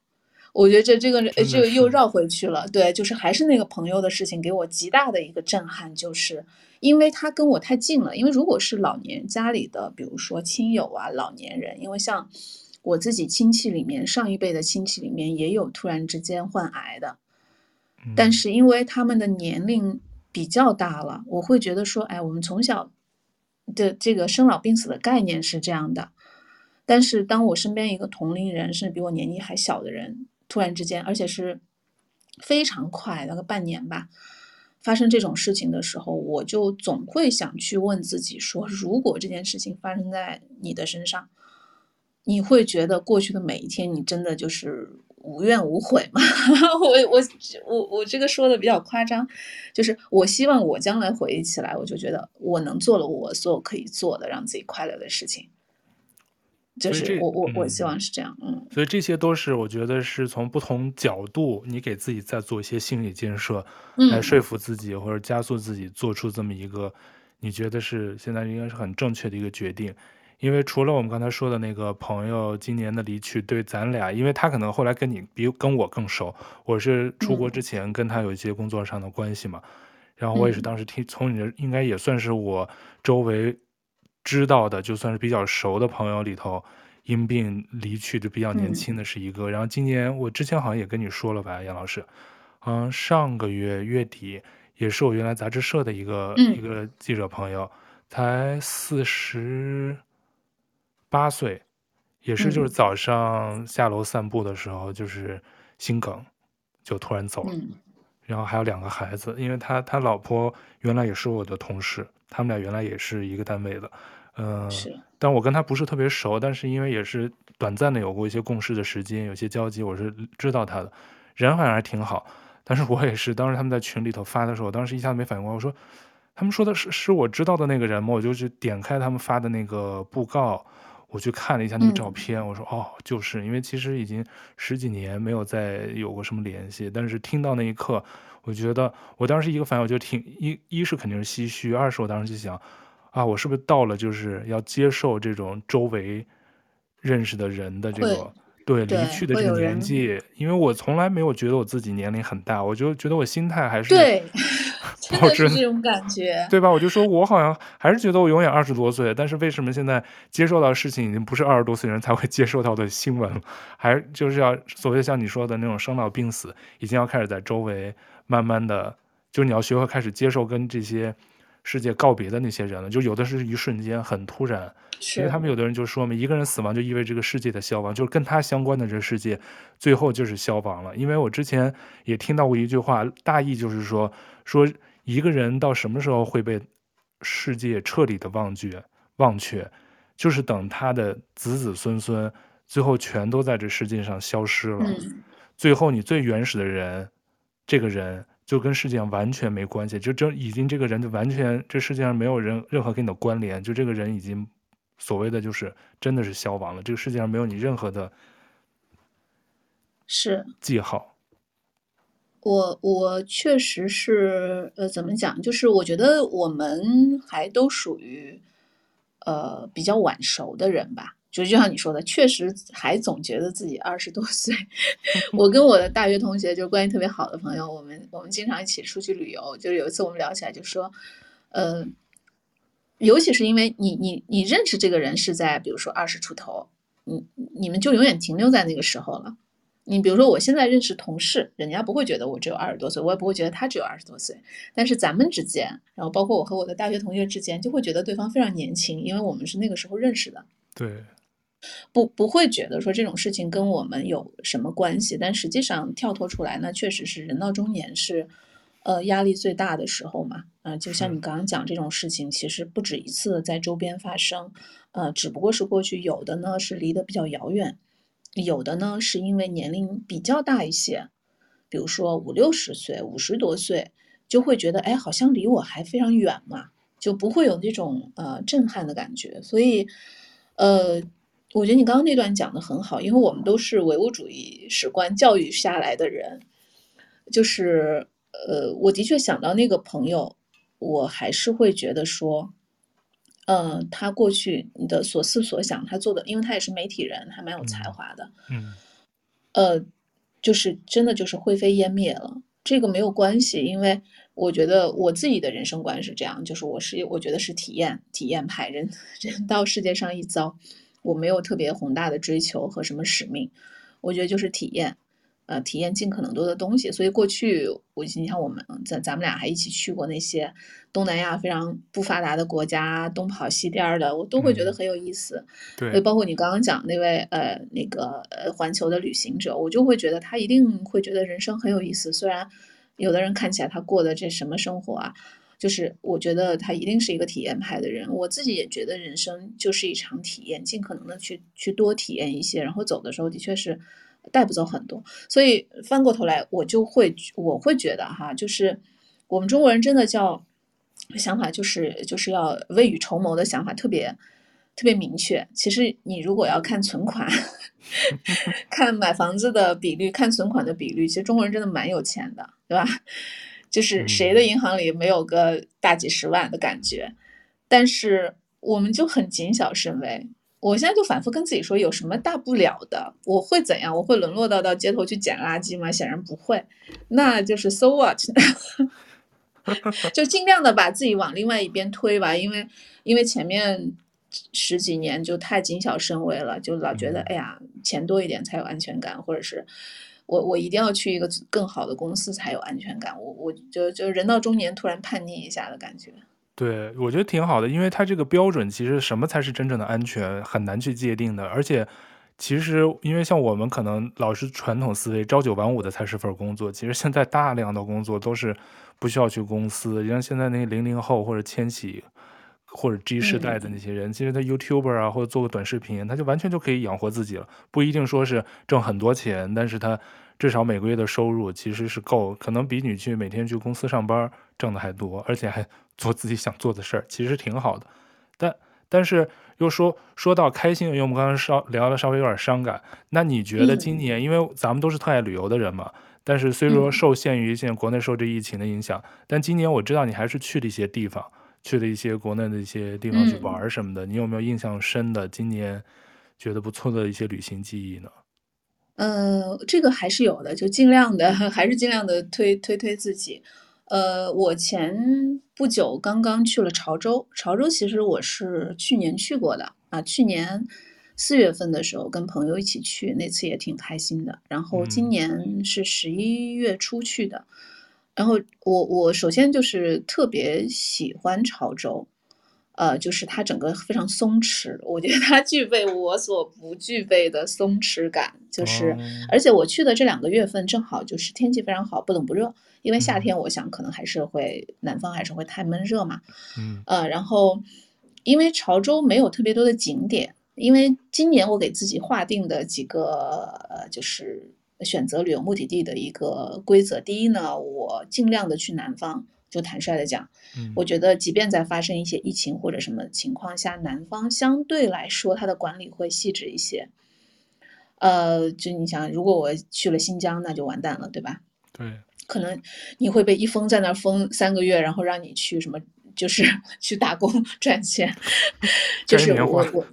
我觉得这这个这个又绕回去了，对，就是还是那个朋友的事情，给我极大的一个震撼，就是因为他跟我太近了。因为如果是老年家里的，比如说亲友啊，老年人，因为像我自己亲戚里面，上一辈的亲戚里面也有突然之间患癌的，但是因为他们的年龄比较大了，我会觉得说，哎，我们从小的这个生老病死的概念是这样的。但是当我身边一个同龄人，甚至比我年纪还小的人，突然之间，而且是非常快，那个半年吧，发生这种事情的时候，我就总会想去问自己说：如果这件事情发生在你的身上，你会觉得过去的每一天，你真的就是无怨无悔嘛？我我我我这个说的比较夸张，就是我希望我将来回忆起来，我就觉得我能做了我所有可以做的，让自己快乐的事情。就是我我我希望是这样，嗯，所以这些都是我觉得是从不同角度，你给自己在做一些心理建设，来说服自己或者加速自己做出这么一个你觉得是现在应该是很正确的一个决定。因为除了我们刚才说的那个朋友今年的离去，对咱俩，因为他可能后来跟你比跟我更熟，我是出国之前跟他有一些工作上的关系嘛，然后我也是当时听从你的，应该也算是我周围。知道的就算是比较熟的朋友里头，因病离去的比较年轻的是一个。嗯、然后今年我之前好像也跟你说了吧，杨老师，嗯，上个月月底也是我原来杂志社的一个、嗯、一个记者朋友，才四十八岁，也是就是早上下楼散步的时候就是心梗，就突然走了。嗯、然后还有两个孩子，因为他他老婆原来也是我的同事，他们俩原来也是一个单位的。嗯、但我跟他不是特别熟，但是因为也是短暂的有过一些共事的时间，有些交集，我是知道他的，人好像还挺好。但是我也是，当时他们在群里头发的时候，我当时一下子没反应过来，我说，他们说的是是我知道的那个人吗？我就去点开他们发的那个布告，我去看了一下那个照片，嗯、我说哦，就是因为其实已经十几年没有再有过什么联系，但是听到那一刻，我觉得我当时一个反应，我就挺一一是肯定是唏嘘，二是我当时就想。啊，我是不是到了就是要接受这种周围认识的人的这个对离去的这个年纪，因为我从来没有觉得我自己年龄很大，我就觉得我心态还是对，真的是这种感觉，对吧？我就说我好像还是觉得我永远二十多岁，但是为什么现在接受到事情已经不是二十多岁人才会接受到的新闻，还就是要所谓像你说的那种生老病死，已经要开始在周围慢慢的，就是你要学会开始接受跟这些世界告别的那些人了，就有的是一瞬间很突然。因为他们有的人就说嘛，一个人死亡就意味着这个世界的消亡，就是跟他相关的这个世界，最后就是消亡了。因为我之前也听到过一句话，大意就是说，说一个人到什么时候会被世界彻底的忘却、忘却，就是等他的子子孙孙最后全都在这世界上消失了，最后你最原始的人，这个人就跟世界上完全没关系，就这已经这个人就完全这世界上没有人任何跟你的关联，就这个人已经。所谓的就是真的是消亡了，这个世界上没有你任何的，是记号。我我确实是呃，怎么讲？就是我觉得我们还都属于呃比较晚熟的人吧。就就像你说的，确实还总觉得自己二十多岁。我跟我的大学同学就关系特别好的朋友，我们我们经常一起出去旅游。就是有一次我们聊起来，就说，呃。尤其是因为你你你认识这个人是在比如说二十出头，你你们就永远停留在那个时候了。你比如说我现在认识同事，人家不会觉得我只有二十多岁，我也不会觉得他只有二十多岁。但是咱们之间，然后包括我和我的大学同学之间，就会觉得对方非常年轻，因为我们是那个时候认识的。对，不不会觉得说这种事情跟我们有什么关系。但实际上跳脱出来，那确实是人到中年是。呃，压力最大的时候嘛，啊、呃，就像你刚刚讲这种事情，其实不止一次在周边发生，呃，只不过是过去有的呢是离得比较遥远，有的呢是因为年龄比较大一些，比如说五六十岁、五十多岁，就会觉得哎，好像离我还非常远嘛，就不会有那种呃震撼的感觉。所以，呃，我觉得你刚刚那段讲的很好，因为我们都是唯物主义史观教育下来的人，就是。呃，我的确想到那个朋友，我还是会觉得说，嗯、呃，他过去你的所思所想，他做的，因为他也是媒体人，还蛮有才华的，嗯，呃，就是真的就是灰飞烟灭了。这个没有关系，因为我觉得我自己的人生观是这样，就是我是我觉得是体验体验派，人人到世界上一遭，我没有特别宏大的追求和什么使命，我觉得就是体验。呃，体验尽可能多的东西，所以过去我你像我们咱咱们俩还一起去过那些东南亚非常不发达的国家，东跑西颠的，我都会觉得很有意思。对，包括你刚刚讲那位呃那个呃环球的旅行者，我就会觉得他一定会觉得人生很有意思。虽然有的人看起来他过的这什么生活啊，就是我觉得他一定是一个体验派的人。我自己也觉得人生就是一场体验，尽可能的去去多体验一些，然后走的时候的确是。带不走很多，所以翻过头来，我就会我会觉得哈，就是我们中国人真的叫想法，就是就是要未雨绸缪的想法特别特别明确。其实你如果要看存款，看买房子的比率，看存款的比率，其实中国人真的蛮有钱的，对吧？就是谁的银行里没有个大几十万的感觉，但是我们就很谨小慎微。我现在就反复跟自己说，有什么大不了的？我会怎样？我会沦落到到街头去捡垃圾吗？显然不会。那就是 so what？就尽量的把自己往另外一边推吧，因为因为前面十几年就太谨小慎微了，就老觉得哎呀，钱多一点才有安全感，或者是我我一定要去一个更好的公司才有安全感。我我就就人到中年突然叛逆一下的感觉。对，我觉得挺好的，因为它这个标准其实什么才是真正的安全很难去界定的，而且其实因为像我们可能老是传统思维，朝九晚五的才是份工作，其实现在大量的工作都是不需要去公司，像现在那零零后或者千禧或者 G 世代的那些人，嗯、其实他 YouTuber 啊或者做个短视频，他就完全就可以养活自己了，不一定说是挣很多钱，但是他至少每个月的收入其实是够，可能比你去每天去公司上班挣的还多，而且还。做自己想做的事儿，其实挺好的，但但是又说说到开心，因为我们刚刚稍聊的稍微有点伤感。那你觉得今年，嗯、因为咱们都是特爱旅游的人嘛，但是虽说受限于现在国内受这疫情的影响，嗯、但今年我知道你还是去了一些地方，去了一些国内的一些地方去玩什么的。嗯、你有没有印象深的今年觉得不错的一些旅行记忆呢？呃，这个还是有的，就尽量的，还是尽量的推推推自己。呃，我前不久刚刚去了潮州，潮州其实我是去年去过的啊，去年四月份的时候跟朋友一起去，那次也挺开心的。然后今年是十一月初去的，然后我我首先就是特别喜欢潮州。呃，就是它整个非常松弛，我觉得它具备我所不具备的松弛感，就是，而且我去的这两个月份正好就是天气非常好，不冷不热，因为夏天我想可能还是会南方还是会太闷热嘛，嗯，呃，然后因为潮州没有特别多的景点，因为今年我给自己划定的几个呃就是选择旅游目的地的一个规则，第一呢，我尽量的去南方。就坦率的讲，我觉得即便在发生一些疫情或者什么情况下，南方相对来说它的管理会细致一些。呃，就你想，如果我去了新疆，那就完蛋了，对吧？对，可能你会被一封在那儿封三个月，然后让你去什么，就是 去打工 赚钱。就是我我，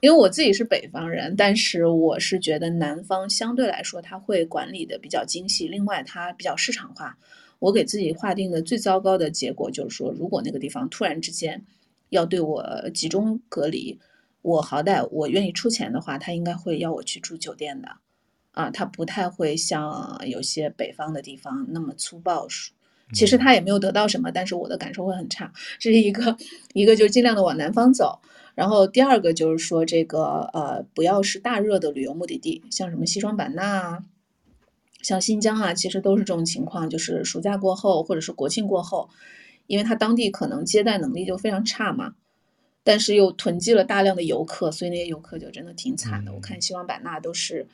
因为我自己是北方人，但是我是觉得南方相对来说它会管理的比较精细，另外它比较市场化。我给自己划定的最糟糕的结果就是说，如果那个地方突然之间要对我集中隔离，我好歹我愿意出钱的话，他应该会要我去住酒店的，啊，他不太会像有些北方的地方那么粗暴。其实他也没有得到什么，但是我的感受会很差。这是一个，一个就是尽量的往南方走，然后第二个就是说这个呃，不要是大热的旅游目的地，像什么西双版纳啊。像新疆啊，其实都是这种情况，就是暑假过后或者是国庆过后，因为他当地可能接待能力就非常差嘛，但是又囤积了大量的游客，所以那些游客就真的挺惨的。嗯、我看西双版纳都是，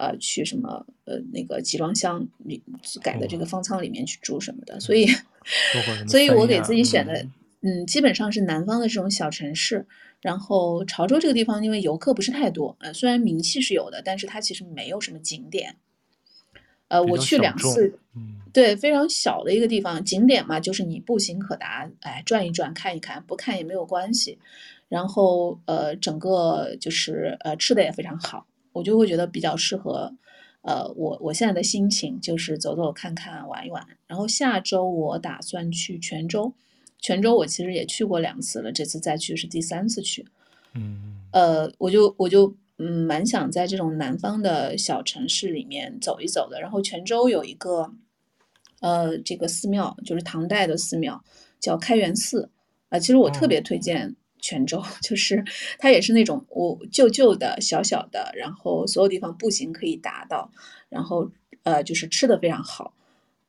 呃，去什么呃那个集装箱里改的这个方舱里面去住什么的，哦、所以，所以我给自己选的，嗯，基本上是南方的这种小城市，然后潮州这个地方因为游客不是太多，呃，虽然名气是有的，但是它其实没有什么景点。呃，我去两次，对，非常小的一个地方，景点嘛，就是你步行可达，哎，转一转，看一看，不看也没有关系。然后，呃，整个就是呃，吃的也非常好，我就会觉得比较适合，呃，我我现在的心情就是走走看看，玩一玩。然后下周我打算去泉州，泉州我其实也去过两次了，这次再去是第三次去。嗯，呃，我就我就。嗯，蛮想在这种南方的小城市里面走一走的。然后泉州有一个，呃，这个寺庙就是唐代的寺庙，叫开元寺。啊、呃，其实我特别推荐泉州，就是它也是那种我旧旧的小小的，然后所有地方步行可以达到，然后呃，就是吃的非常好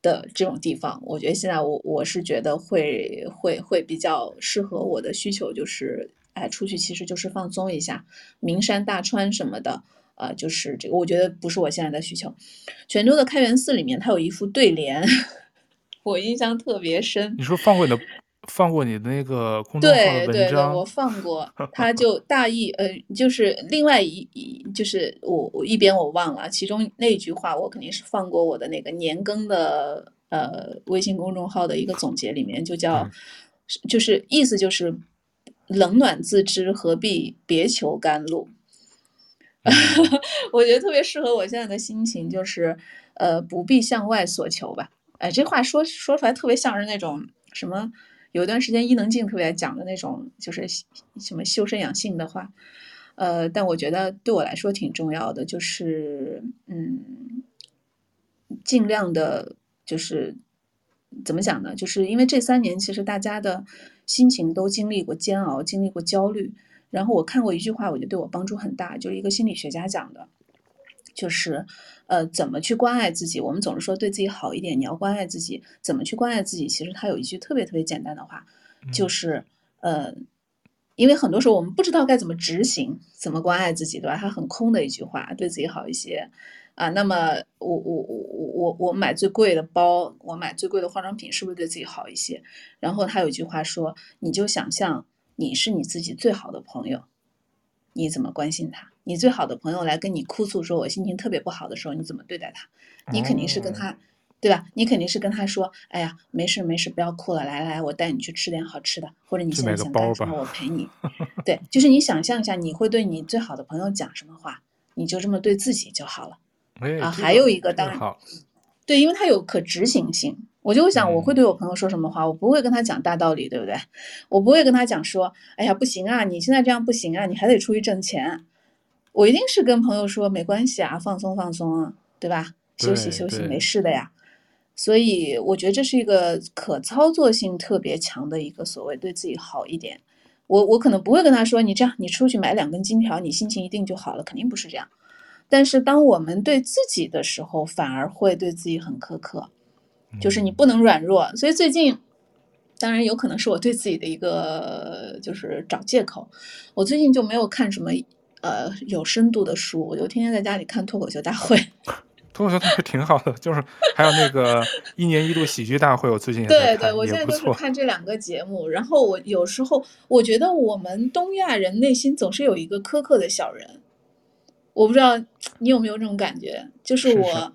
的这种地方。我觉得现在我我是觉得会会会比较适合我的需求，就是。哎，出去其实就是放松一下，名山大川什么的，呃，就是这个，我觉得不是我现在的需求。泉州的开元寺里面，它有一副对联，我印象特别深。你说放过的，放过你的那个公众号的文章？对对对，我放过。他就大意，呃，就是另外一一，就是我我一边我忘了，其中那句话我肯定是放过我的那个年更的呃微信公众号的一个总结里面，就叫，嗯、就是意思就是。冷暖自知，何必别求甘露？我觉得特别适合我现在的心情，就是呃，不必向外所求吧。哎，这话说说出来特别像是那种什么，有一段时间伊能静特别爱讲的那种，就是什么修身养性的话。呃，但我觉得对我来说挺重要的，就是嗯，尽量的，就是怎么讲呢？就是因为这三年其实大家的。心情都经历过煎熬，经历过焦虑。然后我看过一句话，我觉得对我帮助很大，就是一个心理学家讲的，就是呃，怎么去关爱自己。我们总是说对自己好一点，你要关爱自己，怎么去关爱自己？其实他有一句特别特别简单的话，就是呃，因为很多时候我们不知道该怎么执行，怎么关爱自己，对吧？他很空的一句话，对自己好一些。啊，那么我我我我我买最贵的包，我买最贵的化妆品，是不是对自己好一些？然后他有一句话说，你就想象你是你自己最好的朋友，你怎么关心他？你最好的朋友来跟你哭诉，说我心情特别不好的时候，你怎么对待他？你肯定是跟他，对吧？你肯定是跟他说，哎呀，没事没事，不要哭了，来来，我带你去吃点好吃的，或者你现在想干什么，我陪你。对，就是你想象一下，你会对你最好的朋友讲什么话，你就这么对自己就好了。哎、啊，还有一个当然，对，因为它有可执行性。我就想，我会对我朋友说什么话？嗯、我不会跟他讲大道理，对不对？我不会跟他讲说，哎呀，不行啊，你现在这样不行啊，你还得出去挣钱。我一定是跟朋友说，没关系啊，放松放松啊，对吧？休息休息，没事的呀。所以我觉得这是一个可操作性特别强的一个所谓对自己好一点。我我可能不会跟他说，你这样，你出去买两根金条，你心情一定就好了，肯定不是这样。但是当我们对自己的时候，反而会对自己很苛刻。就是你不能软弱，所以最近，当然有可能是我对自己的一个就是找借口。我最近就没有看什么呃有深度的书，我就天天在家里看脱口秀大会。脱口秀大会挺好的，就是还有那个 一年一度喜剧大会，我最近也看，对，我现在就是看这两个节目。然后我有时候我觉得我们东亚人内心总是有一个苛刻的小人，我不知道你有没有这种感觉，就是我。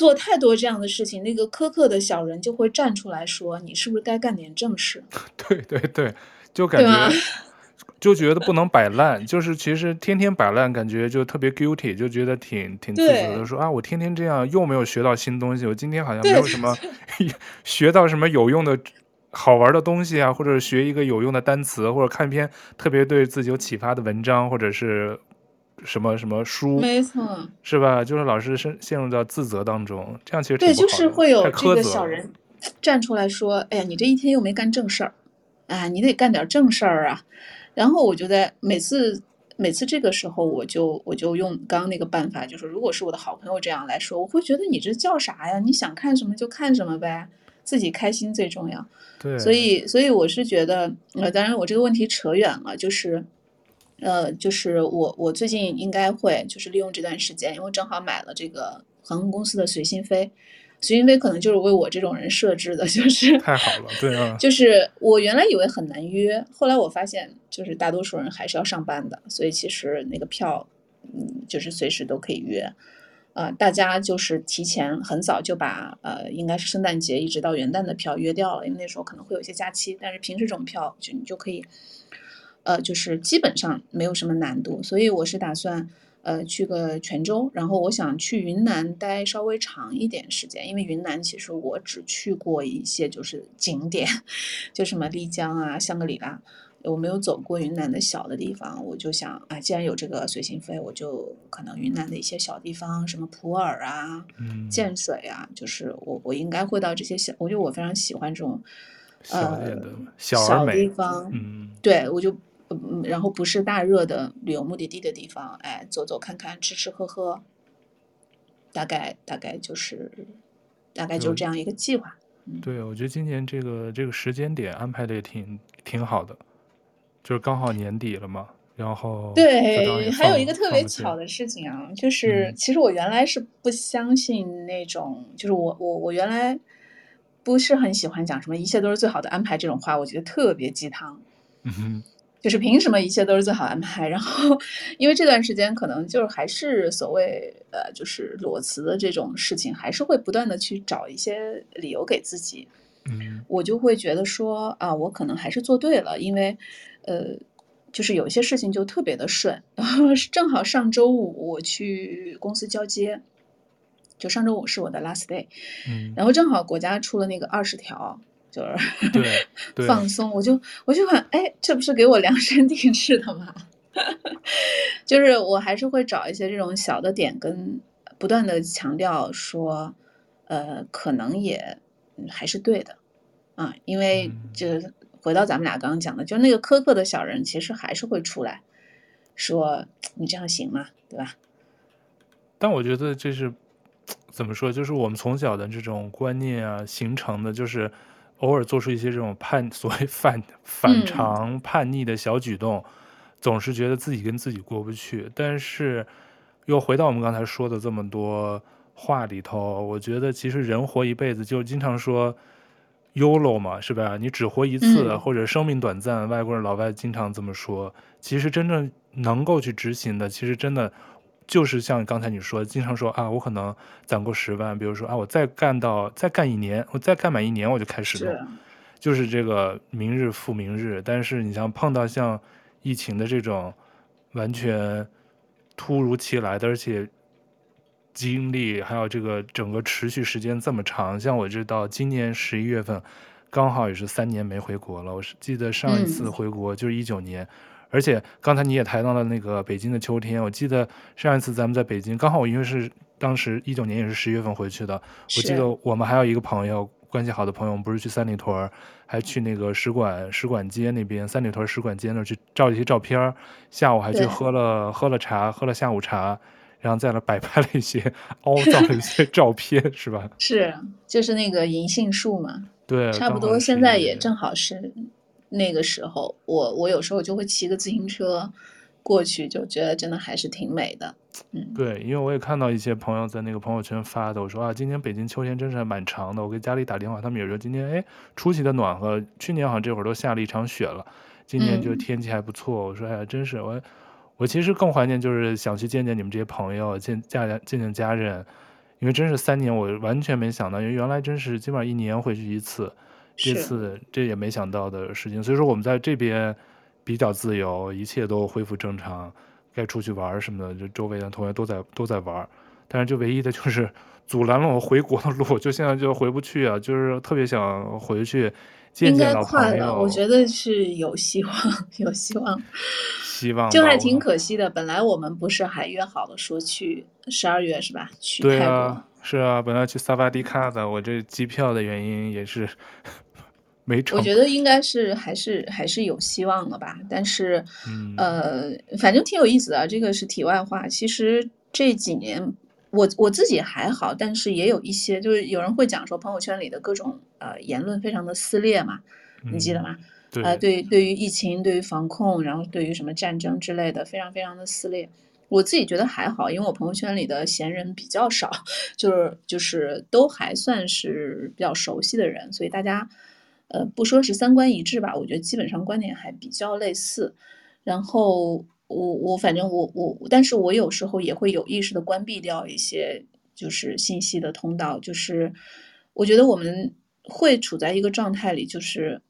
做太多这样的事情，那个苛刻的小人就会站出来说：“你是不是该干点正事？” 对对对，就感觉 就觉得不能摆烂，就是其实天天摆烂，感觉就特别 guilty，就觉得挺挺自责的。说啊，我天天这样又没有学到新东西，我今天好像没有什么 学到什么有用的、好玩的东西啊，或者学一个有用的单词，或者看一篇特别对自己有启发的文章，或者是。什么什么书？没错，是吧？就是老是陷陷入到自责当中，这样其实对，就是会有这个小人站出来说：“哎呀，你这一天又没干正事儿，啊，你得干点正事儿啊。”然后我就在每次每次这个时候，我就我就用刚刚那个办法，就是如果是我的好朋友这样来说，我会觉得你这叫啥呀？你想看什么就看什么呗，自己开心最重要。对，所以所以我是觉得，呃，当然我这个问题扯远了，就是。呃，就是我我最近应该会就是利用这段时间，因为正好买了这个航空公司的随心飞，随心飞可能就是为我这种人设置的，就是太好了，对啊，就是我原来以为很难约，后来我发现就是大多数人还是要上班的，所以其实那个票，嗯，就是随时都可以约，呃，大家就是提前很早就把呃应该是圣诞节一直到元旦的票约掉了，因为那时候可能会有一些假期，但是平时这种票就你就可以。呃，就是基本上没有什么难度，所以我是打算呃去个泉州，然后我想去云南待稍微长一点时间，因为云南其实我只去过一些就是景点，就什么丽江啊、香格里拉，我没有走过云南的小的地方，我就想啊，既然有这个随心飞，我就可能云南的一些小地方，什么普洱啊、建水啊，就是我我应该会到这些小，我觉得我非常喜欢这种呃小，小地方，嗯，对我就。嗯，然后不是大热的旅游目的地的地方，哎，走走看看，吃吃喝喝，大概大概就是，大概就这样一个计划。对，嗯、我觉得今年这个这个时间点安排的也挺挺好的，就是刚好年底了嘛，然后对，还有一个特别巧的事情啊，就是、嗯、其实我原来是不相信那种，就是我我我原来不是很喜欢讲什么一切都是最好的安排这种话，我觉得特别鸡汤。嗯哼。就是凭什么一切都是最好安排？然后，因为这段时间可能就是还是所谓呃，就是裸辞的这种事情，还是会不断的去找一些理由给自己。嗯，我就会觉得说啊，我可能还是做对了，因为呃，就是有一些事情就特别的顺。然后正好上周五我去公司交接，就上周五是我的 last day。嗯，然后正好国家出了那个二十条。就是对，对放松，我就我就看，哎，这不是给我量身定制的吗？就是我还是会找一些这种小的点，跟不断的强调说，呃，可能也还是对的啊，因为就回到咱们俩刚刚讲的，就那个苛刻的小人，其实还是会出来说你这样行吗？对吧？但我觉得这是怎么说？就是我们从小的这种观念啊形成的，就是。偶尔做出一些这种叛 所谓反反常叛逆的小举动，嗯，总是觉得自己跟自己过不去。但是，又回到我们刚才说的这么多话里头，我觉得其实人活一辈子，就经常说 YOLO 嘛，是吧？你只活一次，嗯，或者生命短暂，外国人老外经常这么说。其实真正能够去执行的，其实真的。就是像刚才你说，经常说啊，我可能攒够十万，比如说啊，我再干到再干一年，我再干满一年，我就开始弄，就是这个明日复明日。但是你像碰到像疫情的这种完全突如其来的，而且经历，还有这个整个持续时间这么长，像我这到今年十一月份，刚好也是三年没回国了。我是记得上一次回国就是一九年，嗯，而且刚才你也谈到了那个北京的秋天，我记得上一次咱们在北京，刚好我因为是当时一九年也是十月份回去的，我记得我们还有一个朋友关系好的朋友，我们不是去三里屯，还去那个使馆使馆街那边，三里屯使馆街那儿去照一些照片，下午还去喝了喝了茶，喝了下午茶。然后在那摆拍了一些凹造的一些照片，是吧？是，就是那个银杏树嘛。对，差不多现在也正好是那个时候。我我有时候就会骑个自行车过去，就觉得真的还是挺美的。嗯，对，因为我也看到一些朋友在那个朋友圈发的，我说啊，今年北京秋天真是还蛮长的。我给家里打电话，他们也说今天哎出奇的暖和，去年好像这会儿都下了一场雪了，今年就天气还不错。嗯、我说哎呀，真是我。我其实更怀念，就是想去见见你们这些朋友，见家人，见见家人，因为真是三年，我完全没想到，因为原来真是基本上一年回去一次，这次这也没想到的事情。所以说我们在这边比较自由，一切都恢复正常，该出去玩什么的，就周围的同学都在都在玩，但是就唯一的就是 阻拦了我回国的路，就现在就回不去啊，就是特别想回去见见老朋友。应该快了，我觉得是有希望，有希望。希望就还挺可惜的，本来我们不是还约好了说去十二月是吧？去泰国。对啊，是啊，本来去萨瓦迪卡的，我这机票的原因也是没成。我觉得应该是还是还是有希望的吧，但是、嗯，呃，反正挺有意思的。这个是题外话。其实这几年我我自己还好，但是也有一些，就是有人会讲说朋友圈里的各种呃言论非常的撕裂嘛，你记得吗？嗯对呃，对，对于疫情，对于防控，然后对于什么战争之类的，非常非常的撕裂。我自己觉得还好，因为我朋友圈里的闲人比较少，就是就是都还算是比较熟悉的人，所以大家，呃，不说是三观一致吧，我觉得基本上观点还比较类似。然后我我反正我我，但是我有时候也会有意识的关闭掉一些就是信息的通道，就是我觉得我们会处在一个状态里，就是。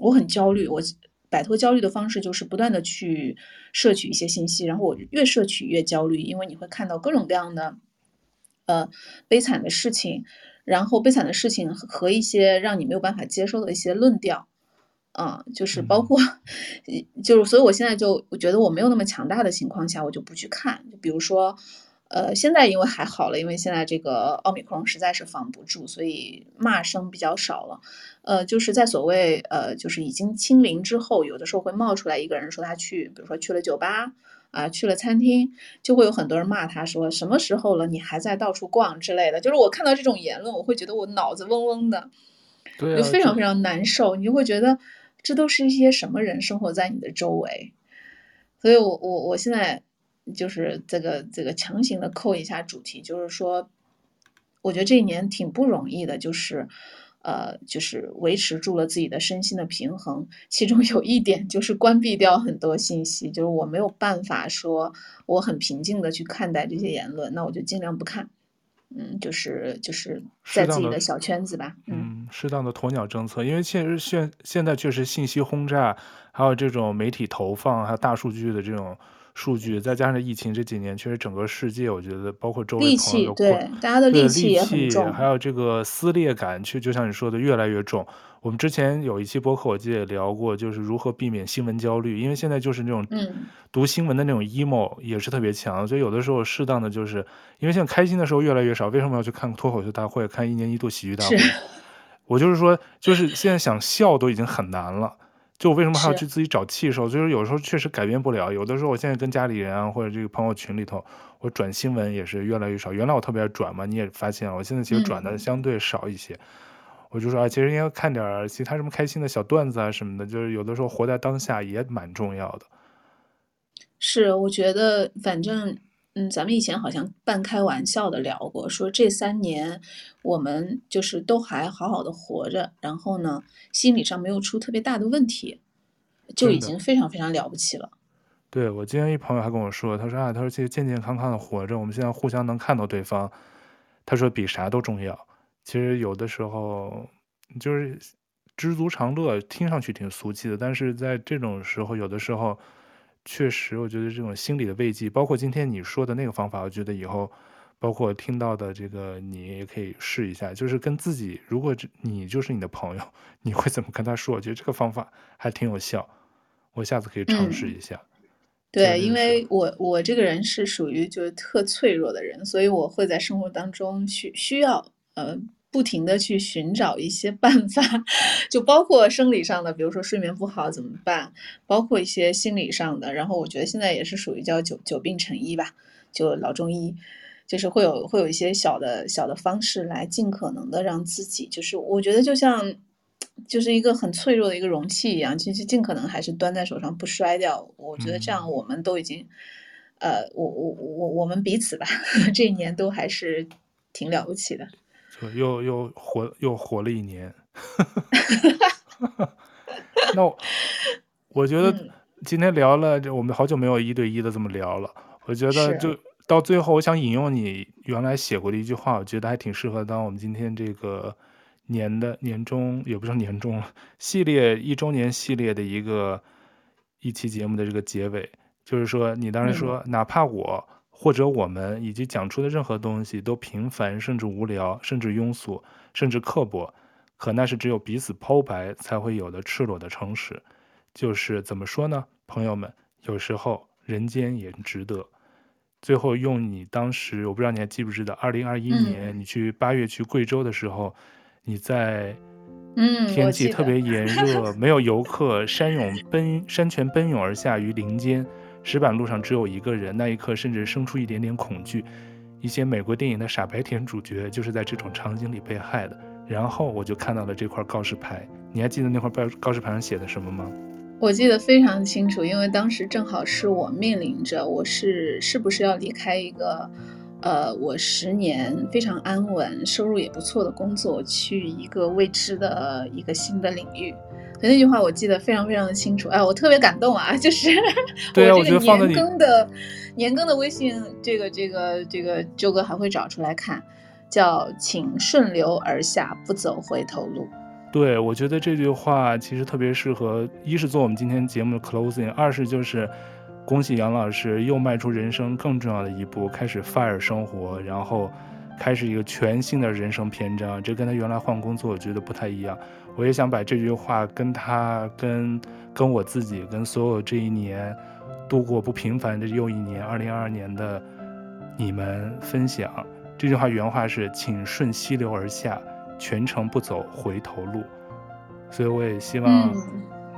我很焦虑，我摆脱焦虑的方式就是不断的去摄取一些信息，然后我越摄取越焦虑，因为你会看到各种各样的，呃，悲惨的事情，然后悲惨的事情和一些让你没有办法接受的一些论调，啊、呃，就是包括，嗯、就是所以我现在就我觉得我没有那么强大的情况下，我就不去看，就比如说。呃，现在因为还好了，因为现在这个奥密克戎实在是防不住，所以骂声比较少了。呃，就是在所谓呃，就是已经清零之后，有的时候会冒出来一个人说他去，比如说去了酒吧啊，去了餐厅，就会有很多人骂他说什么时候了，你还在到处逛之类的。就是我看到这种言论，我会觉得我脑子嗡嗡的，对啊，就非常非常难受。你就会觉得这都是一些什么人生活在你的周围？所以我我我现在。就是这个这个强行的扣一下主题，就是说，我觉得这一年挺不容易的，就是，呃，就是维持住了自己的身心的平衡。其中有一点就是关闭掉很多信息，就是我没有办法说我很平静的去看待这些言论，那我就尽量不看。嗯，就是就是在自己的小圈子吧。嗯，适当的鸵鸟政策，因为现实现现在确实信息轰炸，还有这种媒体投放，还有大数据的这种。数据再加上疫情这几年，确实整个世界，我觉得包括周围朋友，对大家的戾气也很重，还有这个撕裂感，其实就像你说的，越来越重。我们之前有一期播客，我记得也聊过，就是如何避免新闻焦虑，因为现在就是那种读新闻的那种 emo 也是特别强，所以有的时候适当的就是，因为现在开心的时候越来越少，为什么要去看脱口秀大会，看一年一度喜剧大会？我就是说，就是现在想笑都已经很难了。就我为什么还要去自己找气受？就是有时候确实改变不了。有的时候，我现在跟家里人啊，或者这个朋友群里头，我转新闻也是越来越少。原来我特别爱转嘛，你也发现了，我现在其实转的相对少一些。嗯、我就说啊，其实应该看点其他什么开心的小段子啊什么的。就是有的时候活在当下也蛮重要的。是，我觉得反正。嗯，咱们以前好像半开玩笑的聊过，说这三年我们就是都还好好的活着，然后呢，心理上没有出特别大的问题，就已经非常非常了不起了。对，我今天一朋友还跟我说，他说啊，他说其实健健康康的活着，我们现在互相能看到对方，他说比啥都重要。其实有的时候就是知足常乐，听上去挺俗气的，但是在这种时候，有的时候。确实，我觉得这种心理的慰藉，包括今天你说的那个方法，我觉得以后包括听到的这个，你也可以试一下，就是跟自己，如果你就是你的朋友，你会怎么跟他说？我觉得这个方法还挺有效，我下次可以尝试一下。嗯、对，因为我我这个人是属于就是特脆弱的人，所以我会在生活当中需需要呃。不停的去寻找一些办法，就包括生理上的，比如说睡眠不好怎么办，包括一些心理上的。然后我觉得现在也是属于叫久久病成医吧，就老中医，就是会有会有一些小的小的方式来尽可能的让自己，就是我觉得就像就是一个很脆弱的一个容器一样，其实尽可能还是端在手上不摔掉。我觉得这样我们都已经，嗯、呃，我我我我们彼此吧，这一年都还是挺了不起的。又又活又活了一年，那我，我觉得今天聊了，就我们好久没有一对一的这么聊了。我觉得就到最后，我想引用你原来写过的一句话，我觉得还挺适合当我们今天这个年的年终，也不是年终了，系列一周年系列的一个一期节目的这个结尾，就是说你当时说，哪怕我。或者我们以及讲出的任何东西都平凡，甚至无聊，甚至庸俗，甚至刻薄，可那是只有彼此剖白才会有的赤裸的诚实。就是怎么说呢，朋友们，有时候人间也值得。最后用你当时，我不知道你还记不记得，二零二一年你去八月去贵州的时候，你在嗯天气特别炎热，没有游客，山涌奔山泉奔涌而下于林间。石板路上只有一个人，那一刻甚至生出一点点恐惧。一些美国电影的傻白甜主角就是在这种场景里被害的。然后我就看到了这块告示牌，你还记得那块告告示牌上写的什么吗？我记得非常清楚，因为当时正好是我面临着我是是不是要离开一个，呃，我十年非常安稳、收入也不错的工作，去一个未知的一个新的领域。那句话我记得非常非常的清楚，哎，我特别感动啊！就是对啊，我这个年更的年更的微信，这个这个这个周哥还会找出来看，叫“请顺流而下，不走回头路”。对，我觉得这句话其实特别适合，一是做我们今天节目的 closing，二是就是恭喜杨老师又迈出人生更重要的一步，开始 fire 生活，然后开始一个全新的人生篇章。这跟他原来换工作我觉得不太一样。我也想把这句话跟他、跟跟我自己、跟所有这一年度过不平凡的又一年，二零二二年的你们分享。这句话原话是：“请顺溪流而下，全程不走回头路。”所以我也希望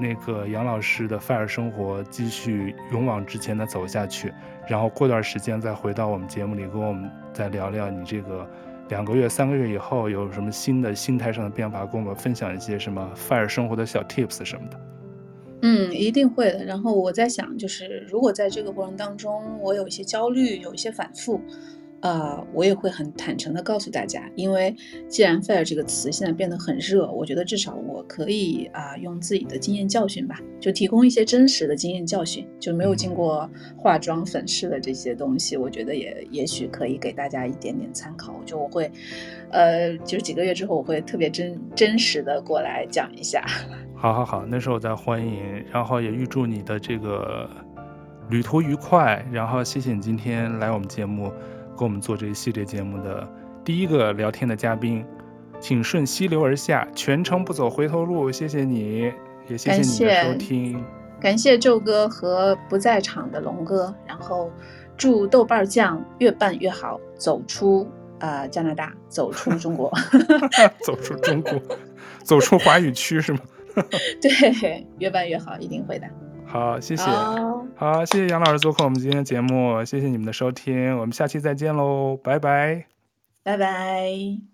那个杨老师的 FIRE 生活继续勇往直前的走下去，然后过段时间再回到我们节目里，跟我们再聊聊你这个。两个月、三个月以后有什么新的心态上的变化，跟我们分享一些什么 FIRE 生活的小 tips 什么的。嗯，一定会的。然后我在想，就是如果在这个过程当中，我有一些焦虑，有一些反复。呃，我也会很坦诚的告诉大家，因为既然 “fire” 这个词现在变得很热，我觉得至少我可以啊、呃，用自己的经验教训吧，就提供一些真实的经验教训，就没有经过化妆粉饰的这些东西，我觉得也也许可以给大家一点点参考。就我会，呃，就是几个月之后，我会特别真真实的过来讲一下。好好好，那时候我再欢迎，然后也预祝你的这个旅途愉快，然后谢谢你今天来我们节目。跟我们做这一系列节目的第一个聊天的嘉宾，请顺溪流而下，全程不走回头路。谢谢你，也谢谢你的收听。感谢宙哥和不在场的龙哥，然后祝豆瓣酱越办越好，走出啊、呃、加拿大，走出中国，走出中国，走出华语区是吗？对，越办越好，一定会的。好，谢谢。好，好，谢谢杨老师做客我们今天的节目，谢谢你们的收听，我们下期再见喽，拜拜，拜拜。